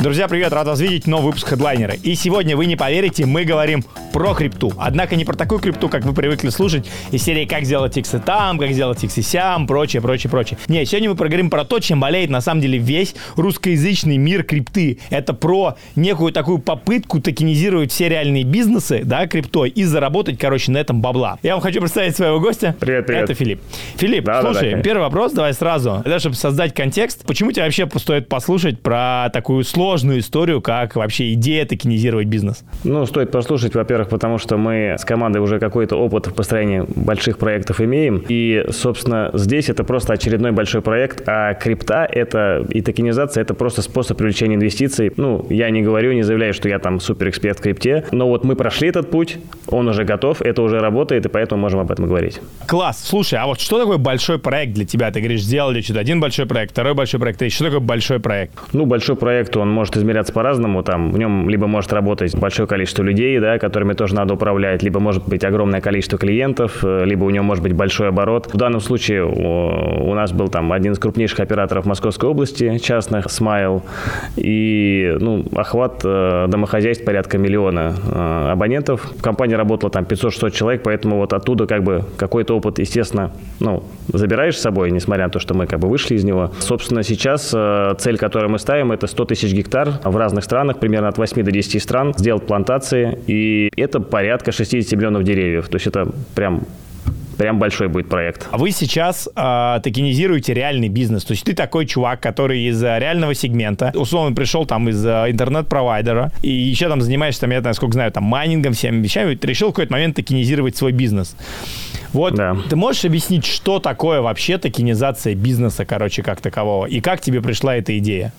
Друзья, привет, рад вас видеть, новый выпуск хедлайнера. И сегодня, вы не поверите, мы говорим про крипту. Однако не про такую крипту, как вы привыкли слушать из серии «Как сделать иксы там», «Как сделать иксы сям», прочее, прочее, прочее. Не, сегодня мы поговорим про то, чем болеет на самом деле весь русскоязычный мир крипты. Это про некую такую попытку токенизировать все реальные бизнесы, да, криптой, и заработать, короче, на этом бабла. Я вам хочу представить своего гостя. Привет, привет. Это Филипп. Филипп, Да, да, слушай, да, первый вопрос, давай сразу, да, чтобы создать контекст. Почему тебе вообще стоит послушать про такую сложную историю, как вообще идея токенизировать бизнес? Ну, стоит послушать, во-первых, потому что мы с командой уже какой-то опыт в построении больших проектов имеем. И, собственно, здесь это просто очередной большой проект, а крипта это и токенизация это просто способ привлечения инвестиций. Ну, я не говорю, не заявляю, что я там суперэксперт в крипте, но вот мы прошли этот путь, он уже готов, это уже работает, и поэтому можем об этом говорить. Класс. Слушай, а вот что такое большой проект для тебя? Ты говоришь, сделали что-то один большой проект, второй большой проект, третий. Что такое большой проект? Ну, большой проект, он может измеряться по-разному. Там в нем либо может работать большое количество людей, да, которыми тоже надо управлять, либо может быть огромное количество клиентов, э, либо у него может быть большой оборот. В данном случае у, нас был там один из крупнейших операторов Московской области, частных, Smile, и ну, охват э, домохозяйств порядка миллиона э, абонентов. В компании работало там 500-600 человек, поэтому вот оттуда как бы какой-то опыт, естественно, ну, забираешь с собой, несмотря на то, что мы как бы вышли из него. Собственно, сейчас цель, которую мы ставим, это 100 тысяч гектар в разных странах, примерно от 8 до 10 стран, сделать плантации, и это порядка 60 миллионов деревьев. То есть это прям прям большой будет проект. А вы сейчас э, токенизируете реальный бизнес. То есть ты такой чувак, который из э, реального сегмента, условно пришел там из э, интернет-провайдера, и еще там занимаешься, там, я насколько знаю, там майнингом, всеми вещами, ты решил в какой-то момент токенизировать свой бизнес. Вот Да. ты можешь объяснить, что такое вообще токенизация бизнеса, короче, как такового, и как тебе пришла эта идея?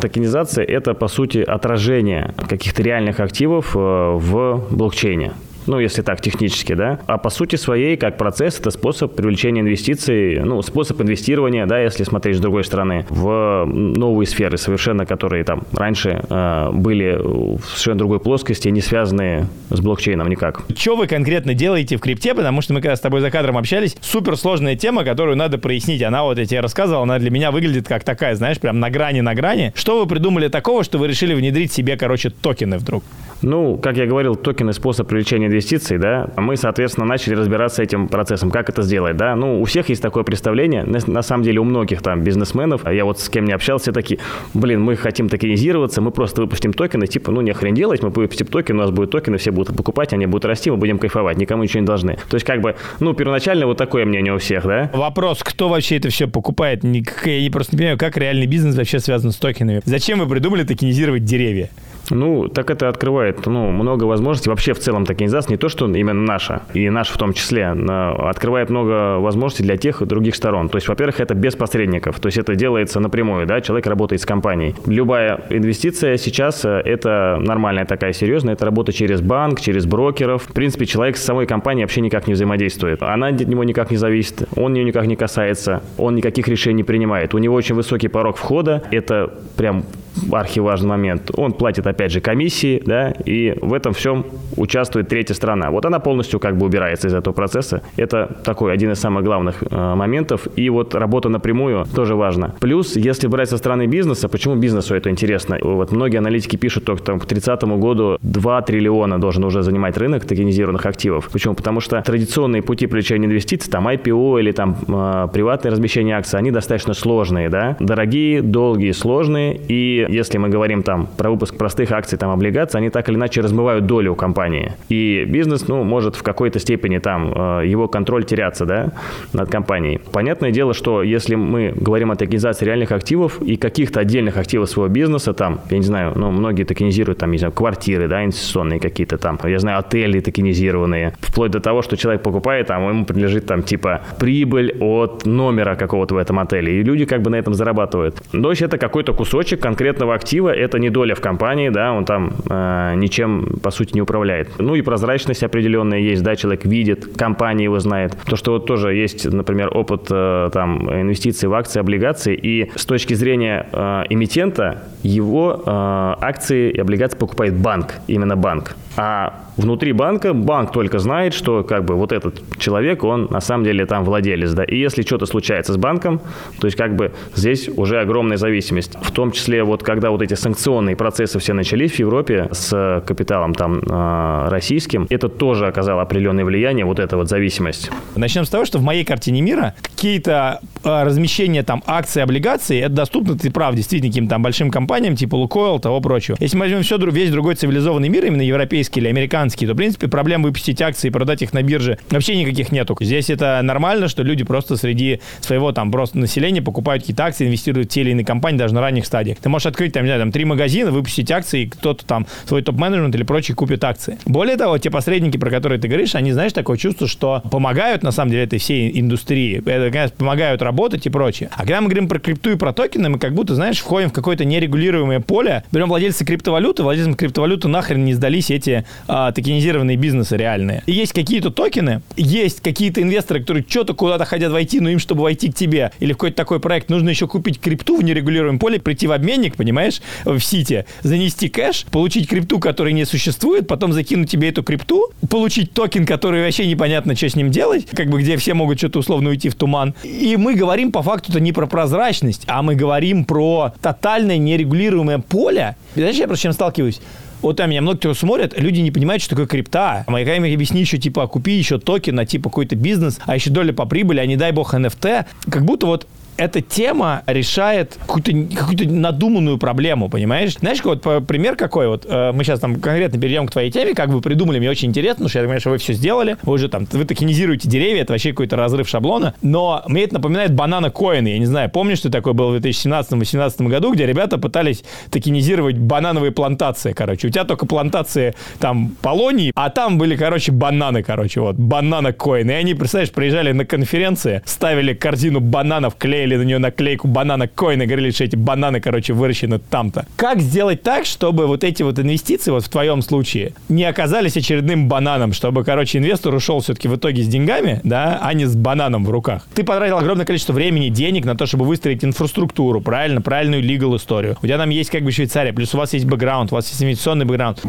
Токенизация – это, по сути, отражение каких-то реальных активов э, в блокчейне. Ну, если так, технически, да. А по сути своей, как процесс, это способ привлечения инвестиций, ну, способ инвестирования, да, если смотреть с другой стороны, в новые сферы совершенно, которые там раньше э, были в совершенно другой плоскости, не связанные с блокчейном никак. Что вы конкретно делаете в крипте? Потому что мы когда с тобой за кадром общались, суперсложная тема, которую надо прояснить. Она вот, я тебе рассказывал, она для меня выглядит как такая, знаешь, прям на грани, на грани. Что вы придумали такого, что вы решили внедрить себе, короче, токены вдруг? Ну, как я говорил, токены – способ привлечения инвестиций, да. Мы, соответственно, начали разбираться этим процессом, как это сделать, да. Ну, у всех есть такое представление, на, на самом деле у многих там бизнесменов, а я вот с кем не общался, такие, блин, мы хотим токенизироваться, мы просто выпустим токены, типа, ну, не хрен делать, мы выпустим токены, у нас будут токены, все будут покупать, они будут расти, мы будем кайфовать, никому ничего не должны. То есть, как бы, ну, первоначально вот такое мнение у всех, да. Вопрос, кто вообще это все покупает? Никак- Я просто не понимаю, как реальный бизнес вообще связан с токенами. Зачем вы придумали токенизировать деревья? Ну, так это открывает ну, много возможностей. Вообще, в целом, токенизация не то, что именно наша, и наша в том числе, открывает много возможностей для тех и других сторон. То есть, во-первых, это без посредников. То есть, это делается напрямую, да, человек работает с компанией. Любая инвестиция сейчас э, это нормальная такая серьезная, это работа через банк, через брокеров. В принципе, человек с самой компанией вообще никак не взаимодействует. Она от него никак не зависит, он ее никак не касается, он никаких решений не принимает. У него очень высокий порог входа, это прям архиважный момент. Он платит, опять же, комиссии, да, и в этом всем участвует третья страна. Вот она полностью как бы убирается из этого процесса. Это такой один из самых главных э, моментов. И вот работа напрямую тоже важно. Плюс, если брать со стороны бизнеса, почему бизнесу это интересно? Вот многие аналитики пишут, только там, к 30 году 2 триллиона должен уже занимать рынок токенизированных активов. Почему? Потому что традиционные пути привлечения инвестиций, там IPO или там э, приватное размещение акций, они достаточно сложные, да, дорогие, долгие, сложные. И если мы говорим там про выпуск простых акций, там облигаций, они так или иначе размывают долю у компании. И бизнес, ну, может в какой-то степени там э, его контроль теряться, да, над компанией. Понятное дело, что если мы говорим о токенизации реальных активов и каких-то отдельных активов своего бизнеса, там, я не знаю, ну, многие токенизируют там, не знаю, квартиры, да, инвестиционные какие-то там, я знаю, отели токенизированные, вплоть до того, что человек покупает, там, ему принадлежит там, типа, прибыль от номера какого-то в этом отеле, и люди как бы на этом зарабатывают. То есть это какой-то кусочек конкретного актива, это не доля в компании, да, он там э, ничем, по сути, не управляет. Ну и прозрачность определенная есть, да, человек видит, компания его знает. То, что вот тоже есть, например, опыт э, там инвестиций в акции, облигации, и с точки зрения э, эмитента, его э, акции и облигации покупает банк, именно банк. А внутри банка банк только знает, что как бы вот этот человек, он на самом деле там владелец, да. И если что-то случается с банком, то есть как бы здесь уже огромная зависимость. В том числе вот когда вот эти санкционные процессы все начались в Европе с капиталом там а, российским, это тоже оказало определенное влияние, вот эта вот зависимость. Начнем с того, что в моей картине мира какие-то а, размещения там акций, облигаций, это доступно, ты прав, действительно, каким-то там большим компаниям, типа Лукойл, того прочего. Если мы возьмем все, весь другой цивилизованный мир, именно европейский или американский, то, в принципе, проблем выпустить акции и продать их на бирже вообще никаких нету. Здесь это нормально, что люди просто среди своего там просто населения покупают какие-то акции, инвестируют в те или иные компании даже на ранних стадиях. Ты можешь открыть там, не знаю, там три магазина, выпустить акции, и кто-то там свой топ-менеджмент или прочий купит акции. Более того, те посредники, про которые ты говоришь, они, знаешь, такое чувство, что помогают, на самом деле, этой всей индустрии. Это, конечно, помогают работать и прочее. А когда мы говорим про крипту и про токены, мы как будто, знаешь, входим в какое-то нерегулируемое поле, берем владельцы криптовалюты, владельцам криптовалюты нахрен не сдались эти а, токенизированные бизнесы реальные. И есть какие-то токены, есть какие-то инвесторы, которые что-то куда-то хотят войти, но им, чтобы войти к тебе или в какой-то такой проект, нужно еще купить крипту в нерегулируемом поле, прийти в обменник, понимаешь, в сити, занести кэш, получить крипту, которая не существует, потом закинуть тебе эту крипту, получить токен, который вообще непонятно, что с ним делать, как бы где все могут что-то условно уйти в туман. И мы говорим по факту-то не про прозрачность, а мы говорим про тотальное нерегулируемое поле. Знаешь, я просто чем сталкиваюсь? вот там меня много кто смотрят, люди не понимают, что такое крипта. А я им объясни еще, типа, купи еще токен на, типа, какой-то бизнес, а еще доля по прибыли, а не дай бог NFT. Как будто вот эта тема решает какую-то какую надуманную проблему, понимаешь? Знаешь, вот пример какой? Вот э, мы сейчас там конкретно перейдем к твоей теме, как вы придумали, мне очень интересно, потому что я думаю, что вы все сделали, вы уже там, вы токенизируете деревья, это вообще какой-то разрыв шаблона, но мне это напоминает банана коины, я не знаю, помнишь, что такое было в 2017-2018 году, где ребята пытались токенизировать банановые плантации, короче, у тебя только плантации там полоний, а там были, короче, бананы, короче, вот, банана коины, и они, представляешь, приезжали на конференции, ставили корзину бананов, клеили наклеили на нее наклейку банана коин и говорили, что эти бананы, короче, выращены там-то. Как сделать так, чтобы вот эти вот инвестиции, вот в твоем случае, не оказались очередным бананом, чтобы, короче, инвестор ушел все-таки в итоге с деньгами, да, а не с бананом в руках. Ты потратил огромное количество времени, денег на то, чтобы выстроить инфраструктуру, правильно, правильную legal историю. У тебя там есть как бы Швейцария, плюс у вас есть бэкграунд, у вас есть инвестиционный бэкграунд.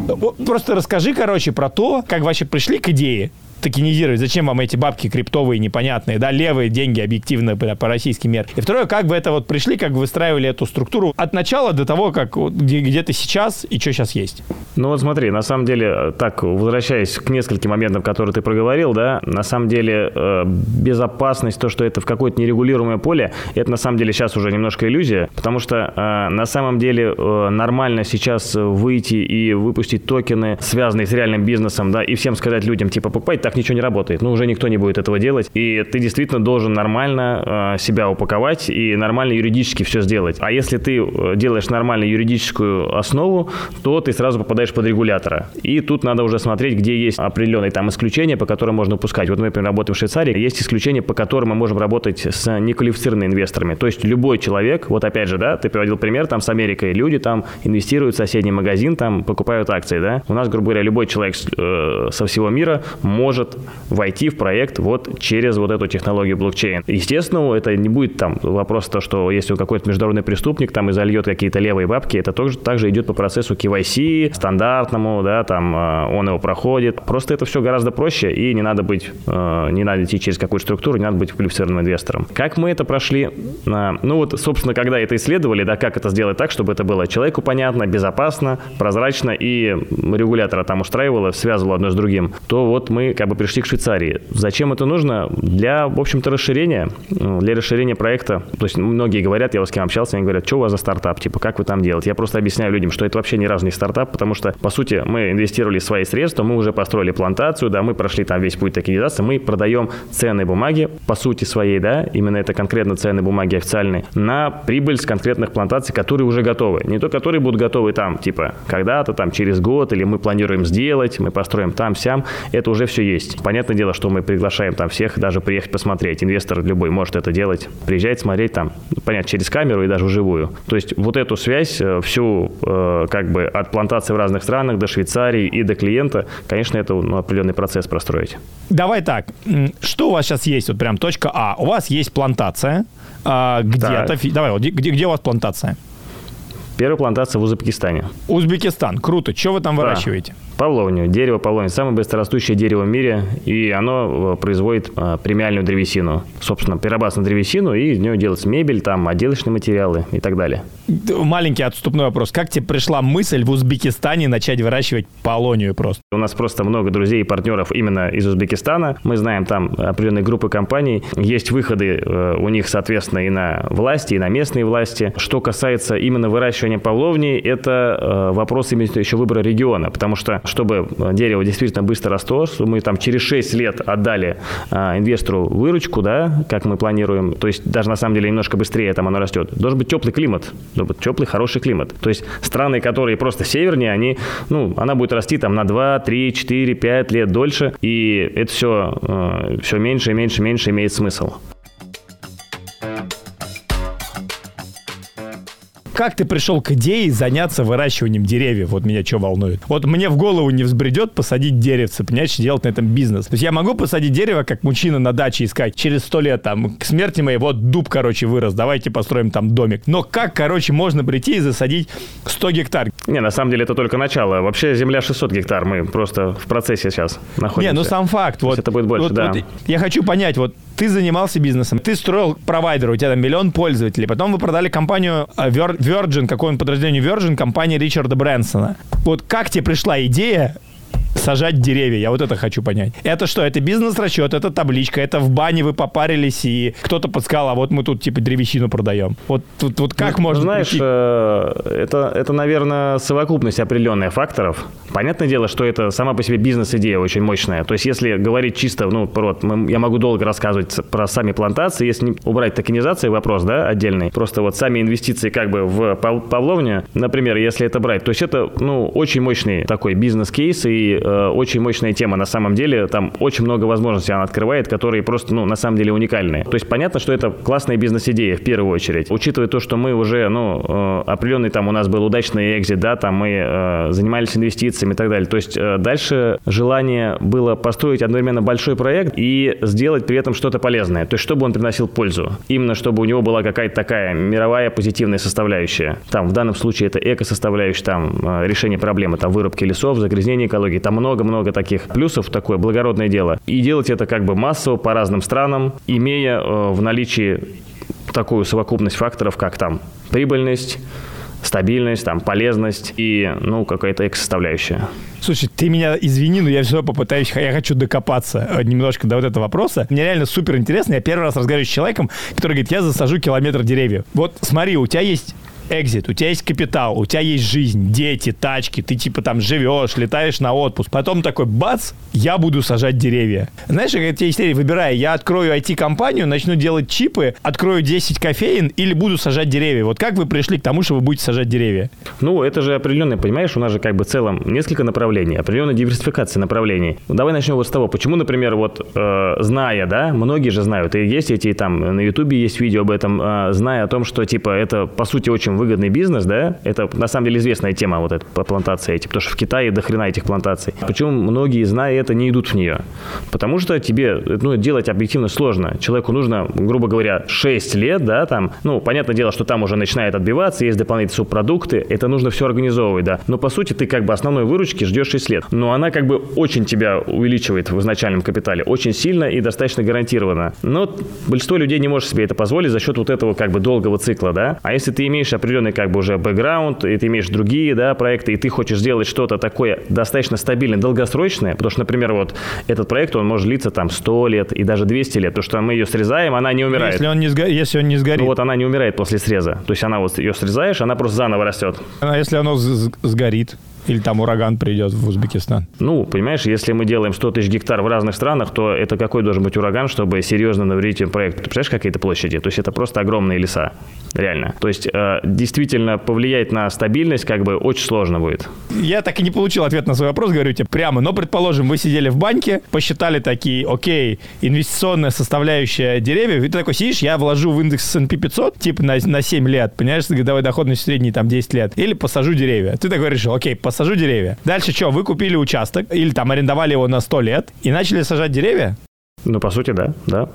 Просто расскажи, короче, про то, как вообще пришли к идее, токенизировать. Зачем вам эти бабки криптовые непонятные, да, левые деньги объективно по, по российским меркам. И второе, как вы это вот пришли, как вы выстраивали эту структуру от начала до того, как где, где ты сейчас и что сейчас есть? Ну вот смотри, на самом деле, так, возвращаясь к нескольким моментам, которые ты проговорил, да, на самом деле э, безопасность, то, что это в какое-то нерегулируемое поле, это на самом деле сейчас уже немножко иллюзия, потому что э, на самом деле э, нормально сейчас выйти и выпустить токены, связанные с реальным бизнесом, да, и всем сказать людям, типа, покупайте так ничего не работает. Ну, уже никто не будет этого делать. И ты действительно должен нормально э, себя упаковать и нормально юридически все сделать. А если ты э, делаешь нормальную юридическую основу, то ты сразу попадаешь под регулятора. И тут надо уже смотреть, где есть определенные там исключения, по которым можно пускать. Вот мы, например, работаем в Швейцарии, есть исключения, по которым мы можем работать с неквалифицированными инвесторами. То есть любой человек, вот опять же, да, ты приводил пример там с Америкой, люди там инвестируют в соседний магазин, там покупают акции, да. У нас, грубо говоря, любой человек э, со всего мира может может войти в проект вот через вот эту технологию блокчейн. Естественно, это не будет там вопрос то, что если какой-то международный преступник там и зальет какие-то левые бабки, это тоже также идет по процессу KYC, стандартному, да, там э, он его проходит. Просто это все гораздо проще, и не надо быть, э, не надо идти через какую-то структуру, не надо быть квалифицированным инвестором. Как мы это прошли? Ну вот, собственно, когда это исследовали, да, как это сделать так, чтобы это было человеку понятно, безопасно, прозрачно и регулятора там устраивало, связывало одно с другим, то вот мы бы пришли к Швейцарии. Зачем это нужно? Для, в общем-то, расширения, ну, для расширения проекта. То есть многие говорят, я вот с кем общался, они говорят, что у вас за стартап, типа, как вы там делаете? Я просто объясняю людям, что это вообще ни разу не стартап, потому что, по сути, мы инвестировали свои средства, мы уже построили плантацию, да, мы прошли там весь путь токенизации, мы продаем ценные бумаги, по сути своей, да, именно это конкретно ценные бумаги официальные, на прибыль с конкретных плантаций, которые уже готовы. Не то, которые будут готовы там, типа, когда-то, там, через год, или мы планируем сделать, мы построим там-сям, это уже все есть. Понятное дело, что мы приглашаем там всех даже приехать посмотреть. Инвестор любой может это делать. Приезжать, смотреть там, понятно, через камеру и даже вживую. То есть вот эту связь, э, всю э, как бы от плантации в разных странах до Швейцарии и до клиента, конечно, это ну, определенный процесс простроить. Давай так, что у вас сейчас есть, вот прям точка А. У вас есть плантация, а, где-то, давай, вот, где, где у вас плантация? Первая плантация в Узбекистане. Узбекистан, круто. Что вы там да. выращиваете? Павловню. Дерево павловня – самое быстрорастущее дерево в мире, и оно э, производит э, премиальную древесину. Собственно, перерабатывается на древесину, и из нее делается мебель, там, отделочные материалы и так далее. Маленький отступной вопрос. Как тебе пришла мысль в Узбекистане начать выращивать полонию просто? У нас просто много друзей и партнеров именно из Узбекистана. Мы знаем там определенные группы компаний. Есть выходы э, у них, соответственно, и на власти, и на местные власти. Что касается именно выращивания павловни, это вопрос именно еще выбора региона, потому что чтобы дерево действительно быстро росло, мы там через 6 лет отдали а, инвестору выручку, да, как мы планируем, то есть даже на самом деле немножко быстрее там оно растет, должен быть теплый климат, должен быть теплый, хороший климат. То есть страны, которые просто севернее, они, ну, она будет расти там на 2, 3, 4, 5 лет дольше, и это все, э, все меньше и меньше и меньше имеет смысл. Как ты пришел к идее заняться выращиванием деревьев? Вот меня что волнует. Вот мне в голову не взбредет посадить деревце, понимаешь, делать на этом бизнес. То есть я могу посадить дерево, как мужчина на даче искать через сто лет, там, к смерти моей, вот дуб, короче, вырос, давайте построим там домик. Но как, короче, можно прийти и засадить 100 гектар? Не, на самом деле это только начало. Вообще земля 600 гектар, мы просто в процессе сейчас находимся. Не, ну сам факт. Вот, это будет больше, вот, да. Вот, я хочу понять, вот ты занимался бизнесом, ты строил провайдер, у тебя там миллион пользователей, потом вы продали компанию э, Virgin, какое он подразделение Virgin, компания Ричарда Брэнсона. Вот как тебе пришла идея сажать деревья. Я вот это хочу понять. Это что? Это бизнес-расчет, это табличка, это в бане вы попарились, и кто-то подсказал, а вот мы тут типа древесину продаем. Вот, тут, вот как ну, можно... Знаешь, э, это, это, наверное, совокупность определенных факторов. Понятное дело, что это сама по себе бизнес-идея очень мощная. То есть, если говорить чисто, ну, вот, мы, я могу долго рассказывать про сами плантации, если убрать токенизации вопрос, да, отдельный, просто вот сами инвестиции как бы в Павловню, например, если это брать, то есть это, ну, очень мощный такой бизнес-кейс, и э, очень мощная тема. На самом деле там очень много возможностей она открывает, которые просто, ну, на самом деле уникальные. То есть понятно, что это классная бизнес-идея в первую очередь. Учитывая то, что мы уже, ну, э, определенный там у нас был удачный экзит, да, там мы э, занимались инвестициями и так далее. То есть дальше желание было построить одновременно большой проект и сделать при этом что-то полезное. То есть чтобы он приносил пользу. Именно чтобы у него была какая-то такая мировая позитивная составляющая. Там в данном случае это эко-составляющая, там решение проблемы, там вырубки лесов, загрязнение экологии, там много-много таких плюсов, такое благородное дело. И делать это как бы массово по разным странам, имея э, в наличии такую совокупность факторов, как там прибыльность, стабильность, там, полезность и, ну, какая-то эко-составляющая. Слушай, ты меня извини, но я все попытаюсь, я хочу докопаться э, немножко до вот этого вопроса. Мне реально супер интересно. Я первый раз разговариваю с человеком, который говорит, я засажу километр деревьев. Вот смотри, у тебя есть экзит, у тебя есть капитал, у тебя есть жизнь, дети, тачки, ты типа там живешь, летаешь на отпуск. Потом такой бац, я буду сажать деревья. Знаешь, как тебе история, выбирай, я открою IT-компанию, начну делать чипы, открою 10 кофеин или буду сажать деревья. Вот как вы пришли к тому, что вы будете сажать деревья? Ну, это же определенное, понимаешь, у нас же как бы в целом несколько направлений, определенная диверсификация направлений. Ну, давай начнем вот с того, почему, например, вот э, зная, да, многие же знают, и есть эти там, на Ютубе есть видео об этом, э, зная о том, что типа это по сути очень выгодный бизнес, да, это на самом деле известная тема вот эта по плантации эти, потому что в Китае до хрена этих плантаций. Почему многие, зная это, не идут в нее? Потому что тебе, ну, делать объективно сложно. Человеку нужно, грубо говоря, 6 лет, да, там, ну, понятное дело, что там уже начинает отбиваться, есть дополнительные субпродукты, это нужно все организовывать, да. Но по сути ты как бы основной выручки ждешь 6 лет. Но она как бы очень тебя увеличивает в изначальном капитале, очень сильно и достаточно гарантированно. Но большинство людей не может себе это позволить за счет вот этого как бы долгого цикла, да. А если ты имеешь определенный как бы уже бэкграунд, и ты имеешь другие, да, проекты, и ты хочешь сделать что-то такое достаточно стабильное, долгосрочное, потому что, например, вот этот проект, он может длиться там 100 лет и даже 200 лет, потому что мы ее срезаем, она не умирает. Если он не, сго... если он не сгорит. Ну вот она не умирает после среза. То есть она вот ее срезаешь, она просто заново растет. А если оно сгорит? Или там ураган придет в Узбекистан? Ну, понимаешь, если мы делаем 100 тысяч гектар в разных странах, то это какой должен быть ураган, чтобы серьезно навредить проекту? Ты представляешь, какие это площади? То есть это просто огромные леса, реально. То есть э, действительно повлиять на стабильность как бы очень сложно будет. Я так и не получил ответ на свой вопрос, говорю тебе прямо. Но, предположим, вы сидели в банке, посчитали такие, окей, инвестиционная составляющая деревьев, и ты такой сидишь, я вложу в индекс S&P 500, типа на, на 7 лет, понимаешь, годовой доходность средний там 10 лет, или посажу деревья. Ты такой решил, окей, посажу посажу деревья. Дальше что, вы купили участок или там арендовали его на 100 лет и начали сажать деревья? Ну, по сути, да, да.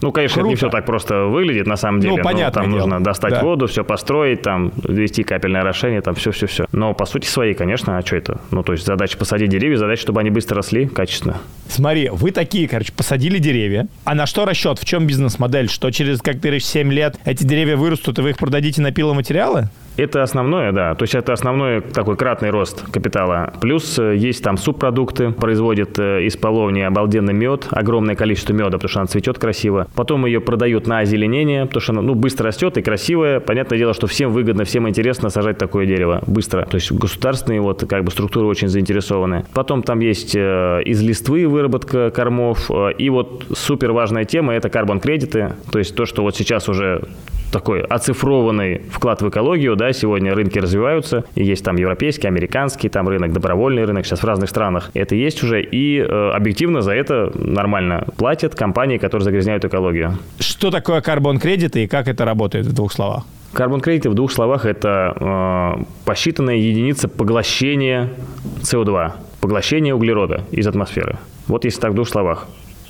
Ну, конечно, Круто. не все так просто выглядит на самом ну, деле. Ну, понятно. Там дело. нужно достать да. воду, все построить, там ввести капельное орошение, там все-все-все. Но по сути своей, конечно, а что это? Ну, то есть задача посадить деревья, задача, чтобы они быстро росли качественно. Смотри, вы такие, короче, посадили деревья. А на что расчет? В чем бизнес-модель? Что через, как ты говоришь, 7 лет эти деревья вырастут, и вы их продадите на пиломатериалы? Это основное, да. То есть это основной такой кратный рост капитала. Плюс э, есть там субпродукты, производят э, из половни обалденный мед, огромное количество меда, потому что она цветет красиво. Потом ее продают на озеленение, потому что она ну, быстро растет и красивая. Понятное дело, что всем выгодно, всем интересно сажать такое дерево быстро. То есть государственные вот как бы структуры очень заинтересованы. Потом там есть э, из листвы выработка кормов. И вот супер важная тема – это карбон-кредиты. То есть то, что вот сейчас уже такой оцифрованный вклад в экологию, да, сегодня рынки развиваются, и есть там европейский, американский, там рынок, добровольный рынок, сейчас в разных странах это есть уже, и э, объективно за это нормально платят компании, которые загрязняют экологию. Что такое карбон-кредиты и как это работает в двух словах? Карбон-кредиты в двух словах это э, посчитанная единица поглощения СО2, поглощения углерода из атмосферы. Вот если так в двух словах.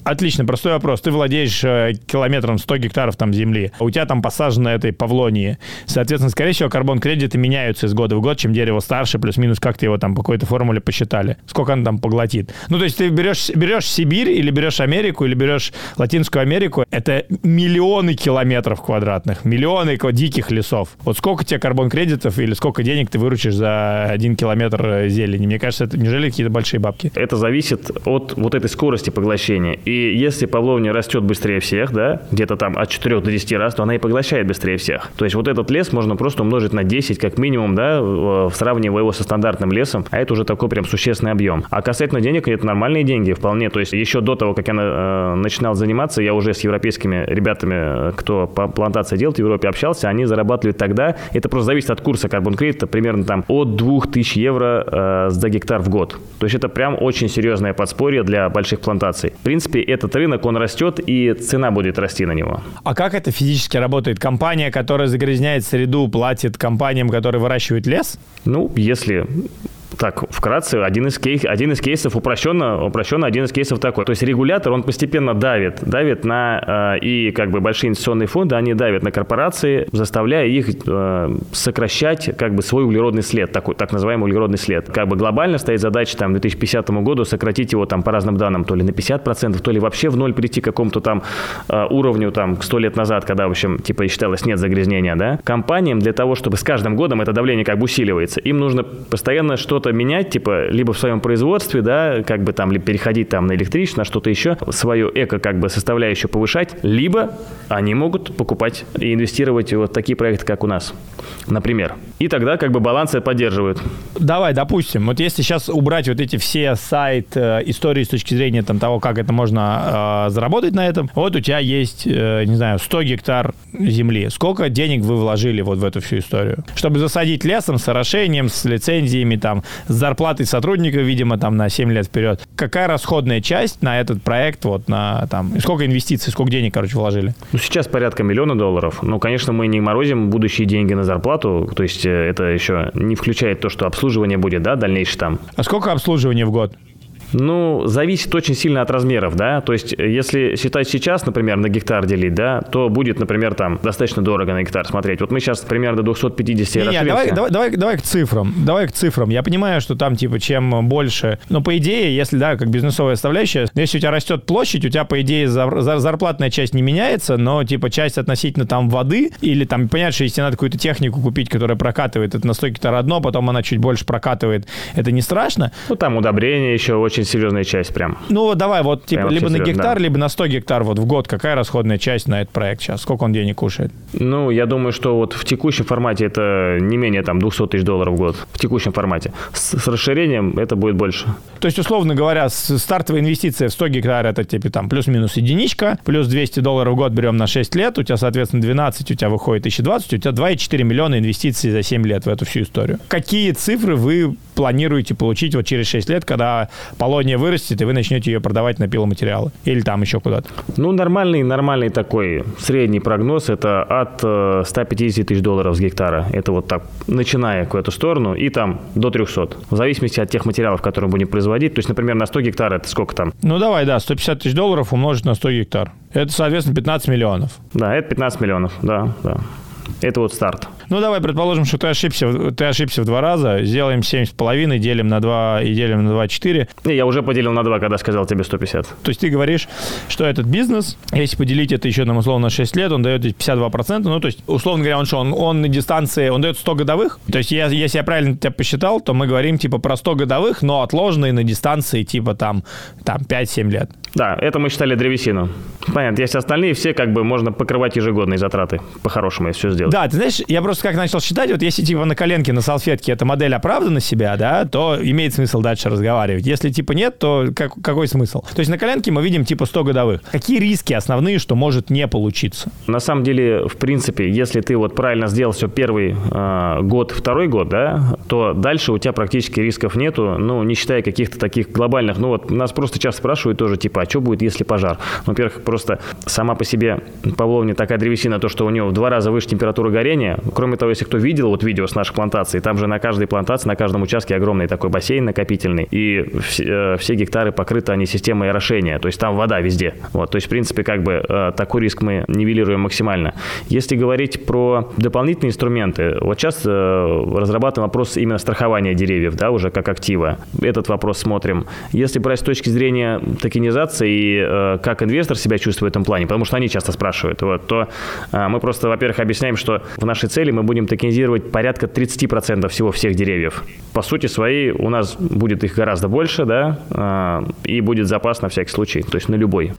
Отлично, простой вопрос. Ты владеешь э, километром 100 гектаров там земли, а у тебя там посажено этой павлонии. Соответственно, скорее всего, карбон-кредиты меняются из года в год, чем дерево старше, плюс-минус как ты его там по какой-то формуле посчитали. Сколько оно там поглотит. Ну, то есть ты берешь, берешь Сибирь или берешь Америку, или берешь Латинскую Америку, это миллионы километров квадратных, миллионы диких лесов. Вот сколько тебе карбон-кредитов или сколько денег ты выручишь за один километр э, зелени? Мне кажется, это неужели какие-то большие бабки? Это зависит от вот этой скорости поглощения. И и если павловня растет быстрее всех, да, где-то там от 4 до 10 раз, то она и поглощает быстрее всех. То есть вот этот лес можно просто умножить на 10 как минимум, да, сравнивая его со стандартным лесом, а это уже такой прям существенный объем. А касательно денег, это нормальные деньги вполне. То есть еще до того, как я э, начинал заниматься, я уже с европейскими ребятами, кто по плантации делает в Европе, общался, они зарабатывали тогда, это просто зависит от курса карбон-кредита, примерно там от 2000 евро э, за гектар в год. То есть это прям очень серьезное подспорье для больших плантаций. В принципе, этот рынок, он растет, и цена будет расти на него. А как это физически работает? Компания, которая загрязняет среду, платит компаниям, которые выращивают лес? Ну, если так, вкратце, один из, кейс, один из кейсов, упрощенно, упрощенно один из кейсов такой. То есть регулятор, он постепенно давит, давит на, э, и как бы большие инвестиционные фонды, они давят на корпорации, заставляя их э, сокращать как бы свой углеродный след, такой, так называемый углеродный след. Как бы глобально стоит задача там к 2050 году сократить его там по разным данным, то ли на 50%, то ли вообще в ноль прийти к какому-то там э, уровню там 100 лет назад, когда, в общем, типа считалось нет загрязнения, да. Компаниям для того, чтобы с каждым годом это давление как бы усиливается, им нужно постоянно что-то что-то менять, типа, либо в своем производстве, да, как бы там, либо переходить там на электричество, на что-то еще, свою эко как бы составляющую повышать, либо они могут покупать и инвестировать вот такие проекты, как у нас, например. И тогда как бы балансы поддерживают. Давай, допустим, вот если сейчас убрать вот эти все сайт э, истории с точки зрения там того, как это можно э, заработать на этом, вот у тебя есть, э, не знаю, 100 гектар земли. Сколько денег вы вложили вот в эту всю историю? Чтобы засадить лесом, с орошением, с лицензиями, там, с зарплатой сотрудников, видимо, там на 7 лет вперед. Какая расходная часть на этот проект, вот на там, сколько инвестиций, сколько денег, короче, вложили? Ну, сейчас порядка миллиона долларов. Ну, конечно, мы не морозим будущие деньги на зарплату, то есть э, это еще не включает то, что обслуживание будет, да, дальнейшее там. А сколько обслуживания в год? Ну, зависит очень сильно от размеров, да. То есть, если считать сейчас, например, на гектар делить, да, то будет, например, там достаточно дорого на гектар смотреть. Вот мы сейчас примерно до 250 не, не, давай, давай, давай, давай к цифрам. Давай к цифрам. Я понимаю, что там, типа, чем больше... Но, по идее, если, да, как бизнесовая составляющая, если у тебя растет площадь, у тебя, по идее, зар, зар, зарплатная часть не меняется, но, типа, часть относительно там воды или там, понятно, что если надо какую-то технику купить, которая прокатывает, это на 100 гектар одно, потом она чуть больше прокатывает, это не страшно. Ну, там удобрения еще очень серьезная часть прям. Ну, давай, вот типа прям либо на гектар, да. либо на 100 гектар вот в год. Какая расходная часть на этот проект сейчас? Сколько он денег кушает? Ну, я думаю, что вот в текущем формате это не менее там 200 тысяч долларов в год. В текущем формате. С, с расширением это будет больше. То есть, условно говоря, стартовая инвестиция в 100 гектар это типа там плюс-минус единичка, плюс 200 долларов в год берем на 6 лет, у тебя, соответственно, 12, у тебя выходит 1020, у тебя 2,4 миллиона инвестиций за 7 лет в эту всю историю. Какие цифры вы планируете получить вот через 6 лет, когда Полония вырастет, и вы начнете ее продавать на пиломатериалы. Или там еще куда-то. Ну, нормальный, нормальный такой средний прогноз – это от 150 э, тысяч долларов с гектара. Это вот так, начиная в эту сторону, и там до 300. В зависимости от тех материалов, которые будем производить. То есть, например, на 100 гектар это сколько там? Ну, давай, да, 150 тысяч долларов умножить на 100 гектар. Это, соответственно, 15 миллионов. Да, это 15 миллионов, да, да. Это вот старт. Ну, давай предположим, что ты ошибся, ты ошибся в два раза. Сделаем 7,5, делим на 2 и делим на 2,4. Не, я уже поделил на 2, когда сказал тебе 150. То есть ты говоришь, что этот бизнес, если поделить это еще, там, условно, 6 лет, он дает 52%. Ну, то есть, условно говоря, он что, он, он на дистанции, он дает 100 годовых? То есть, я, если я правильно тебя посчитал, то мы говорим, типа, про 100 годовых, но отложенные на дистанции, типа, там, там 5-7 лет. Да, это мы считали древесину. Понятно, есть остальные все, как бы, можно покрывать ежегодные затраты. По-хорошему, если все сделать. Да, ты знаешь, я просто как начал считать, вот если типа на коленке, на салфетке эта модель оправдана себя, да, то имеет смысл дальше разговаривать. Если типа нет, то как, какой смысл? То есть на коленке мы видим типа 100 годовых. Какие риски основные, что может не получиться? На самом деле, в принципе, если ты вот правильно сделал все первый э, год, второй год, да, то дальше у тебя практически рисков нету, ну, не считая каких-то таких глобальных. Ну вот нас просто часто спрашивают тоже, типа, а что будет, если пожар? Во-первых, просто сама по себе Павловне такая древесина, то, что у нее в два раза выше температура горения. Кроме того, если кто видел вот видео с нашей плантации, там же на каждой плантации, на каждом участке огромный такой бассейн накопительный, и все, э, все гектары покрыты они системой орошения, то есть там вода везде. Вот, то есть, в принципе, как бы э, такой риск мы нивелируем максимально. Если говорить про дополнительные инструменты, вот сейчас э, разрабатываем вопрос именно страхования деревьев, да, уже как актива. Этот вопрос смотрим. Если брать с точки зрения токенизации и как инвестор себя чувствует в этом плане, потому что они часто спрашивают, вот, то мы просто, во-первых, объясняем, что в нашей цели мы будем токенизировать порядка 30% всего всех деревьев. По сути своей у нас будет их гораздо больше, да, а, и будет запас на всякий случай, то есть на любой.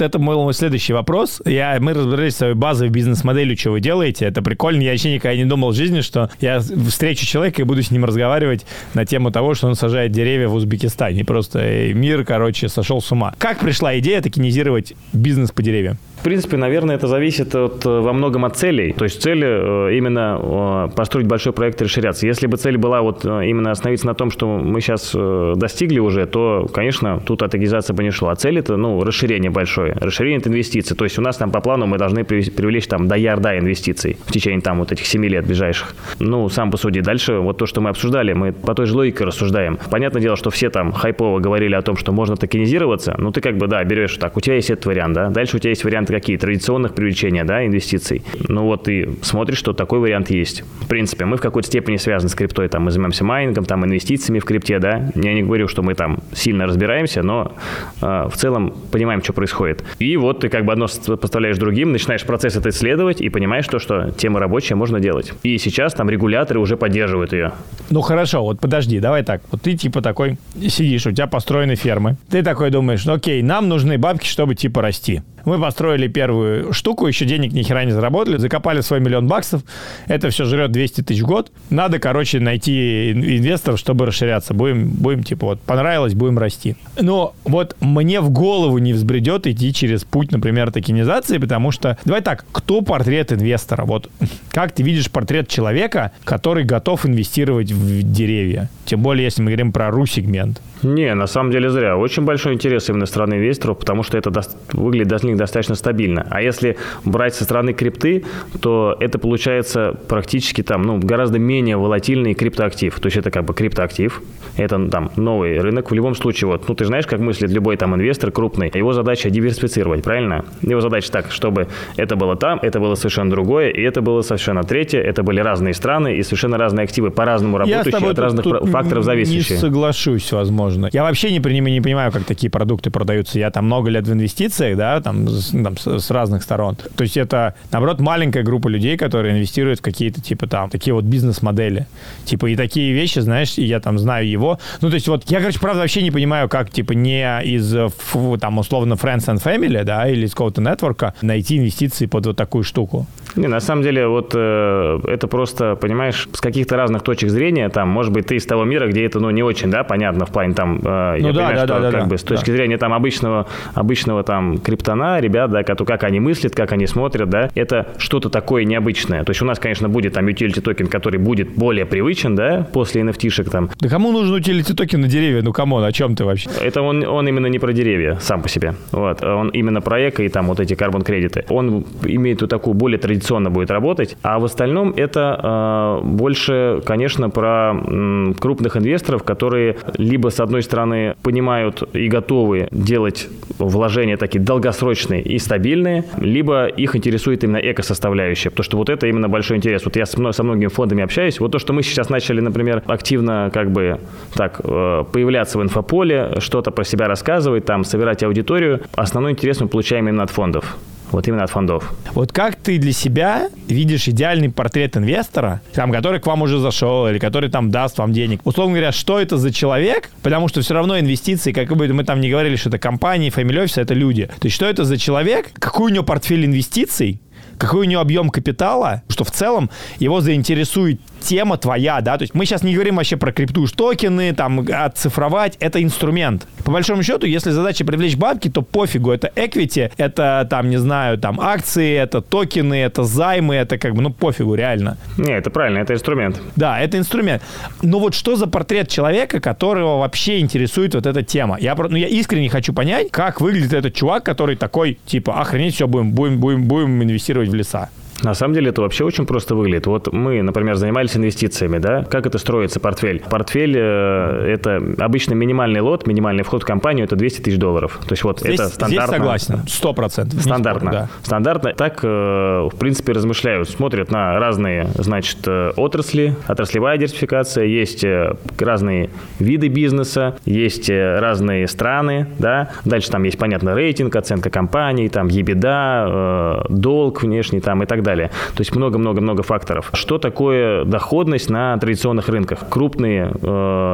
это мой следующий вопрос. Я, мы разбирались с своей базовой бизнес-моделью, что вы делаете. Это прикольно. Я вообще никогда не думал в жизни, что я встречу человека и буду с ним разговаривать на тему того, что он сажает деревья в Узбекистане. Просто э, мир, короче, сошел с ума. Как пришла идея токенизировать бизнес по деревьям? Принципе, наверное, это зависит от, э, во многом от целей. То есть цели э, именно построить большой проект и расширяться. Если бы цель была вот именно остановиться на том, что мы сейчас достигли уже, то, конечно, тут атогизация бы не шла. А цель это, ну, расширение большое. Расширение это инвестиции. То есть у нас там по плану мы должны привлечь там до ярда инвестиций в течение там вот этих 7 лет ближайших. Ну, сам посуди. Дальше вот то, что мы обсуждали, мы по той же логике рассуждаем. Понятное дело, что все там хайпово говорили о том, что можно токенизироваться. Ну, ты как бы, да, берешь так, у тебя есть этот вариант, да. Дальше у тебя есть варианты какие? Традиционных привлечения, да, инвестиций. Ну, вот ты смотришь, что такой вариант есть. В принципе, мы в какой-то степени связаны с криптой. Там мы занимаемся майнингом, там инвестициями в крипте, да. Я не говорю, что мы там сильно разбираемся, но э, в целом понимаем, что происходит. И вот ты как бы одно поставляешь другим, начинаешь процесс это исследовать и понимаешь то, что тема рабочая можно делать. И сейчас там регуляторы уже поддерживают ее. Ну хорошо, вот подожди, давай так. Вот ты типа такой сидишь, у тебя построены фермы. Ты такой думаешь, ну окей, нам нужны бабки, чтобы типа расти. Мы построили первую штуку, еще денег ни хера не заработали, закопали свой миллион баксов. Это все жрет 200 тысяч в год. Надо, короче, найти инвесторов, чтобы расширяться. Будем, будем типа, вот, понравилось, будем расти. Но вот мне в голову не взбредет идти через путь, например, токенизации, потому что, давай так, кто портрет инвестора? Вот как ты видишь портрет человека, который готов инвестировать в деревья? Тем более, если мы говорим про ру-сегмент. Не, на самом деле зря. Очень большой интерес именно стороны инвесторов, потому что это до... выглядит для них достаточно стабильно. А если брать со стороны крипты, то это получается практически там, ну, гораздо менее волатильный криптоактив. То есть это как бы криптоактив, это там новый рынок. В любом случае, вот, ну, ты знаешь, как мыслит любой там инвестор крупный. Его задача диверсифицировать, правильно? Его задача так, чтобы это было там, это было совершенно другое, и это было совершенно третье. Это были разные страны и совершенно разные активы, по-разному работающие от разных факторов зависящие. Не соглашусь, возможно. Я вообще не, не, не понимаю, как такие продукты продаются. Я там много лет в инвестициях, да, там, там с, с разных сторон. То есть это, наоборот, маленькая группа людей, которые инвестируют в какие-то, типа, там, такие вот бизнес-модели. Типа, и такие вещи, знаешь, и я там знаю его. Ну, то есть вот я, короче, правда, вообще не понимаю, как, типа, не из, фу, там, условно, Friends and Family, да, или из какого-то нетворка найти инвестиции под вот такую штуку. Не, на самом деле, вот э, это просто, понимаешь, с каких-то разных точек зрения, там, может быть, ты из того мира, где это, ну, не очень, да, понятно, в плане там, э, ну, я да, понимаю, да, что, да, как да, бы, с точки зрения там обычного, обычного там криптона, ребят, да, как, как они мыслят, как они смотрят, да, это что-то такое необычное. То есть у нас, конечно, будет там utility токен, который будет более привычен, да, после NFT-шек там. Да кому нужен utility токен на деревья? Ну, come on, о чем ты вообще? Это он, он именно не про деревья сам по себе. Вот. Он именно про эко и там вот эти carbon-кредиты. Он имеет вот такую более традиционно будет работать, а в остальном это э, больше, конечно, про м, крупных инвесторов, которые либо, с одной стороны, понимают и готовы делать вложения такие долгосрочные и стабильные, либо их интересует именно эко-составляющая, потому что вот это именно большой интерес. Вот я со многими фондами общаюсь, вот то, что мы сейчас начали, например, активно как бы так э, появляться в инфополе, что-то про себя рассказывать, там, собирать аудиторию, основной интерес мы получаем именно от фондов. Вот именно от фондов. Вот как ты для себя видишь идеальный портрет инвестора, там, который к вам уже зашел, или который там даст вам денег? Условно говоря, что это за человек? Потому что все равно инвестиции, как бы мы там не говорили, что это компании, family office, это люди. То есть что это за человек? Какой у него портфель инвестиций? какой у него объем капитала, что в целом его заинтересует тема твоя, да, то есть мы сейчас не говорим вообще про крипту, токены, там, оцифровать, это инструмент. По большому счету, если задача привлечь бабки, то пофигу, это equity, это, там, не знаю, там, акции, это токены, это займы, это как бы, ну, пофигу, реально. Не, это правильно, это инструмент. Да, это инструмент. Но вот что за портрет человека, которого вообще интересует вот эта тема? Я, ну, я искренне хочу понять, как выглядит этот чувак, который такой, типа, охренеть, все, будем, будем, будем, будем инвестировать в леса. На самом деле это вообще очень просто выглядит. Вот мы, например, занимались инвестициями, да? Как это строится портфель? Портфель э, это обычно минимальный лот, минимальный вход в компанию это 200 тысяч долларов. То есть вот здесь, это стандартно. Здесь согласен, сто процентов. Стандартно. Спорю, да. Стандартно. Так, э, в принципе, размышляют, смотрят на разные, значит, э, отрасли, отраслевая диверсификация, есть э, разные виды бизнеса, есть э, разные страны, да? Дальше там есть, понятно, рейтинг, оценка компаний, там, ебеда, э, долг внешний там и так далее далее. То есть много-много-много факторов. Что такое доходность на традиционных рынках? Крупные э,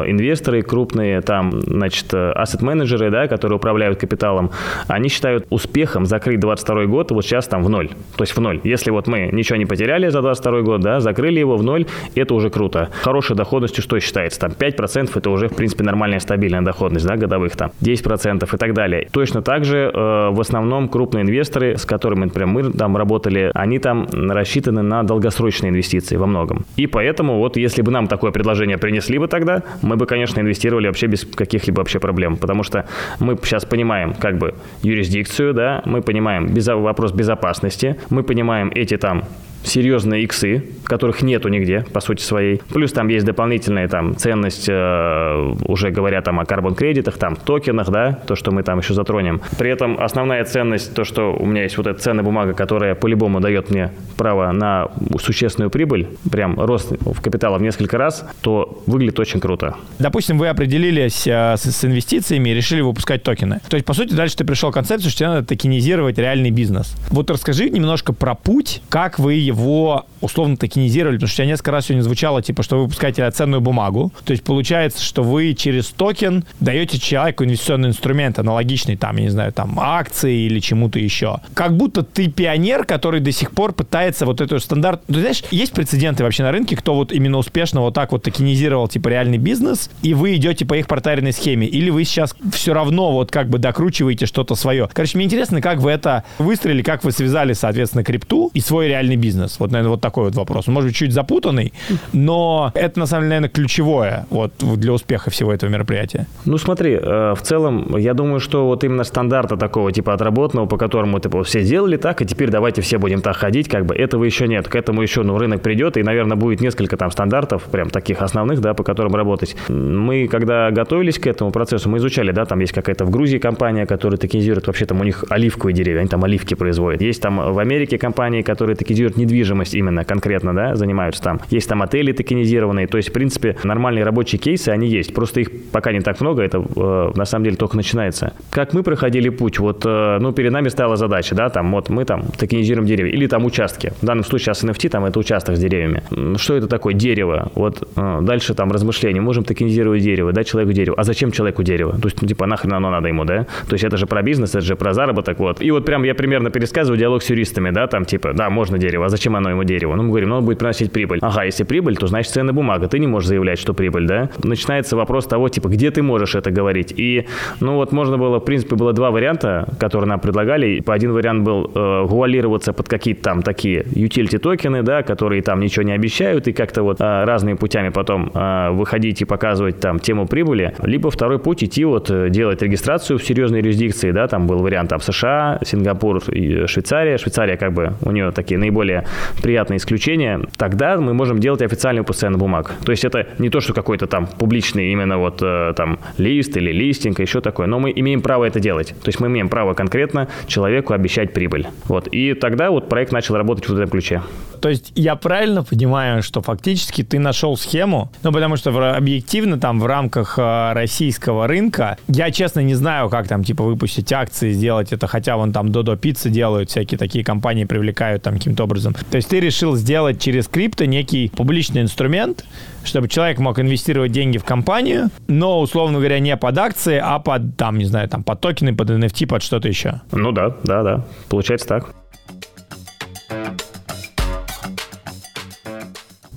инвесторы, крупные там, значит, ассет-менеджеры, да, которые управляют капиталом, они считают успехом закрыть 22 год вот сейчас там в ноль. То есть в ноль. Если вот мы ничего не потеряли за 22 год, да, закрыли его в ноль, это уже круто. Хорошей доходностью что считается? Там 5% это уже, в принципе, нормальная стабильная доходность, да, годовых там, 10% и так далее. Точно так же э, в основном крупные инвесторы, с которыми, например, мы там работали, они там рассчитаны на долгосрочные инвестиции во многом. И поэтому вот если бы нам такое предложение принесли бы тогда, мы бы, конечно, инвестировали вообще без каких-либо вообще проблем, потому что мы сейчас понимаем как бы юрисдикцию, да, мы понимаем безо- вопрос безопасности, мы понимаем эти там серьезные иксы, которых нету нигде, по сути своей. Плюс там есть дополнительная там ценность, э, уже говоря там о карбон-кредитах, там токенах, да, то, что мы там еще затронем. При этом основная ценность, то, что у меня есть вот эта ценная бумага, которая по-любому дает мне право на существенную прибыль, прям рост в капитала в несколько раз, то выглядит очень круто. Допустим, вы определились э, с, с инвестициями и решили выпускать токены. То есть, по сути, дальше ты пришел к концепции, что тебе надо токенизировать реальный бизнес. Вот расскажи немножко про путь, как вы его условно токенизировали, потому что тебя несколько раз сегодня звучало, типа, что вы выпускаете ценную бумагу. То есть получается, что вы через токен даете человеку инвестиционный инструмент, аналогичный там, я не знаю, там, акции или чему-то еще. Как будто ты пионер, который до сих пор пытается вот эту стандарт... Ну, ты знаешь, есть прецеденты вообще на рынке, кто вот именно успешно вот так вот токенизировал, типа, реальный бизнес, и вы идете по их проторенной схеме, или вы сейчас все равно вот как бы докручиваете что-то свое. Короче, мне интересно, как вы это выстроили, как вы связали, соответственно, крипту и свой реальный бизнес. Вот, наверное, вот такой вот вопрос. Может быть чуть запутанный, но это, на самом деле, наверное, ключевое вот для успеха всего этого мероприятия. Ну, смотри, э, в целом, я думаю, что вот именно стандарта такого типа отработанного, по которому типа все делали так, и теперь давайте все будем так ходить, как бы этого еще нет. К этому еще, ну, рынок придет, и, наверное, будет несколько там стандартов, прям таких основных, да, по которым работать. Мы, когда готовились к этому процессу, мы изучали, да, там есть какая-то в Грузии компания, которая токенизирует, вообще там у них оливковые деревья, они там оливки производят. Есть там в Америке компании, которые токенизируют недвижимость именно конкретно, да, занимаются там. Есть там отели токенизированные, то есть, в принципе, нормальные рабочие кейсы, они есть. Просто их пока не так много, это э, на самом деле только начинается. Как мы проходили путь? Вот, э, ну, перед нами стала задача, да, там, вот мы там токенизируем деревья, или там участки. В данном случае сейчас NFT, там, это участок с деревьями. Что это такое? Дерево. Вот э, дальше там размышления. Можем токенизировать дерево, дать человеку дерево. А зачем человеку дерево? То есть, ну, типа, нахрен оно надо ему, да? То есть, это же про бизнес, это же про заработок, вот. И вот прям я примерно пересказываю диалог с юристами, да, там, типа, да, можно дерево, а зачем зачем оно ему дерево? Ну, мы говорим, ну, он будет приносить прибыль. Ага, если прибыль, то значит ценная бумага. Ты не можешь заявлять, что прибыль, да? Начинается вопрос того, типа, где ты можешь это говорить? И, ну, вот можно было, в принципе, было два варианта, которые нам предлагали. Один вариант был э, вуалироваться под какие-то там такие utility токены, да, которые там ничего не обещают, и как-то вот э, разными путями потом э, выходить и показывать там тему прибыли. Либо второй путь идти вот э, делать регистрацию в серьезной юрисдикции, да, там был вариант там США, Сингапур, Швейцария. Швейцария как бы у нее такие наиболее приятные исключения. Тогда мы можем делать официальную постоянную бумаг. То есть это не то, что какой-то там публичный именно вот э, там лист или листинг, еще такое, но мы имеем право это делать. То есть мы имеем право конкретно человеку обещать прибыль. Вот. И тогда вот проект начал работать в этом ключе. То есть я правильно понимаю, что фактически ты нашел схему, ну потому что объективно там в рамках э, российского рынка, я честно не знаю, как там типа выпустить акции, сделать это, хотя вон там Додо Пицца делают, всякие такие компании привлекают там каким-то образом. То есть ты решил сделать через крипто некий публичный инструмент, чтобы человек мог инвестировать деньги в компанию, но, условно говоря, не под акции, а под, там, не знаю, там, под токены, под NFT, под что-то еще. Ну да, да, да. Получается так.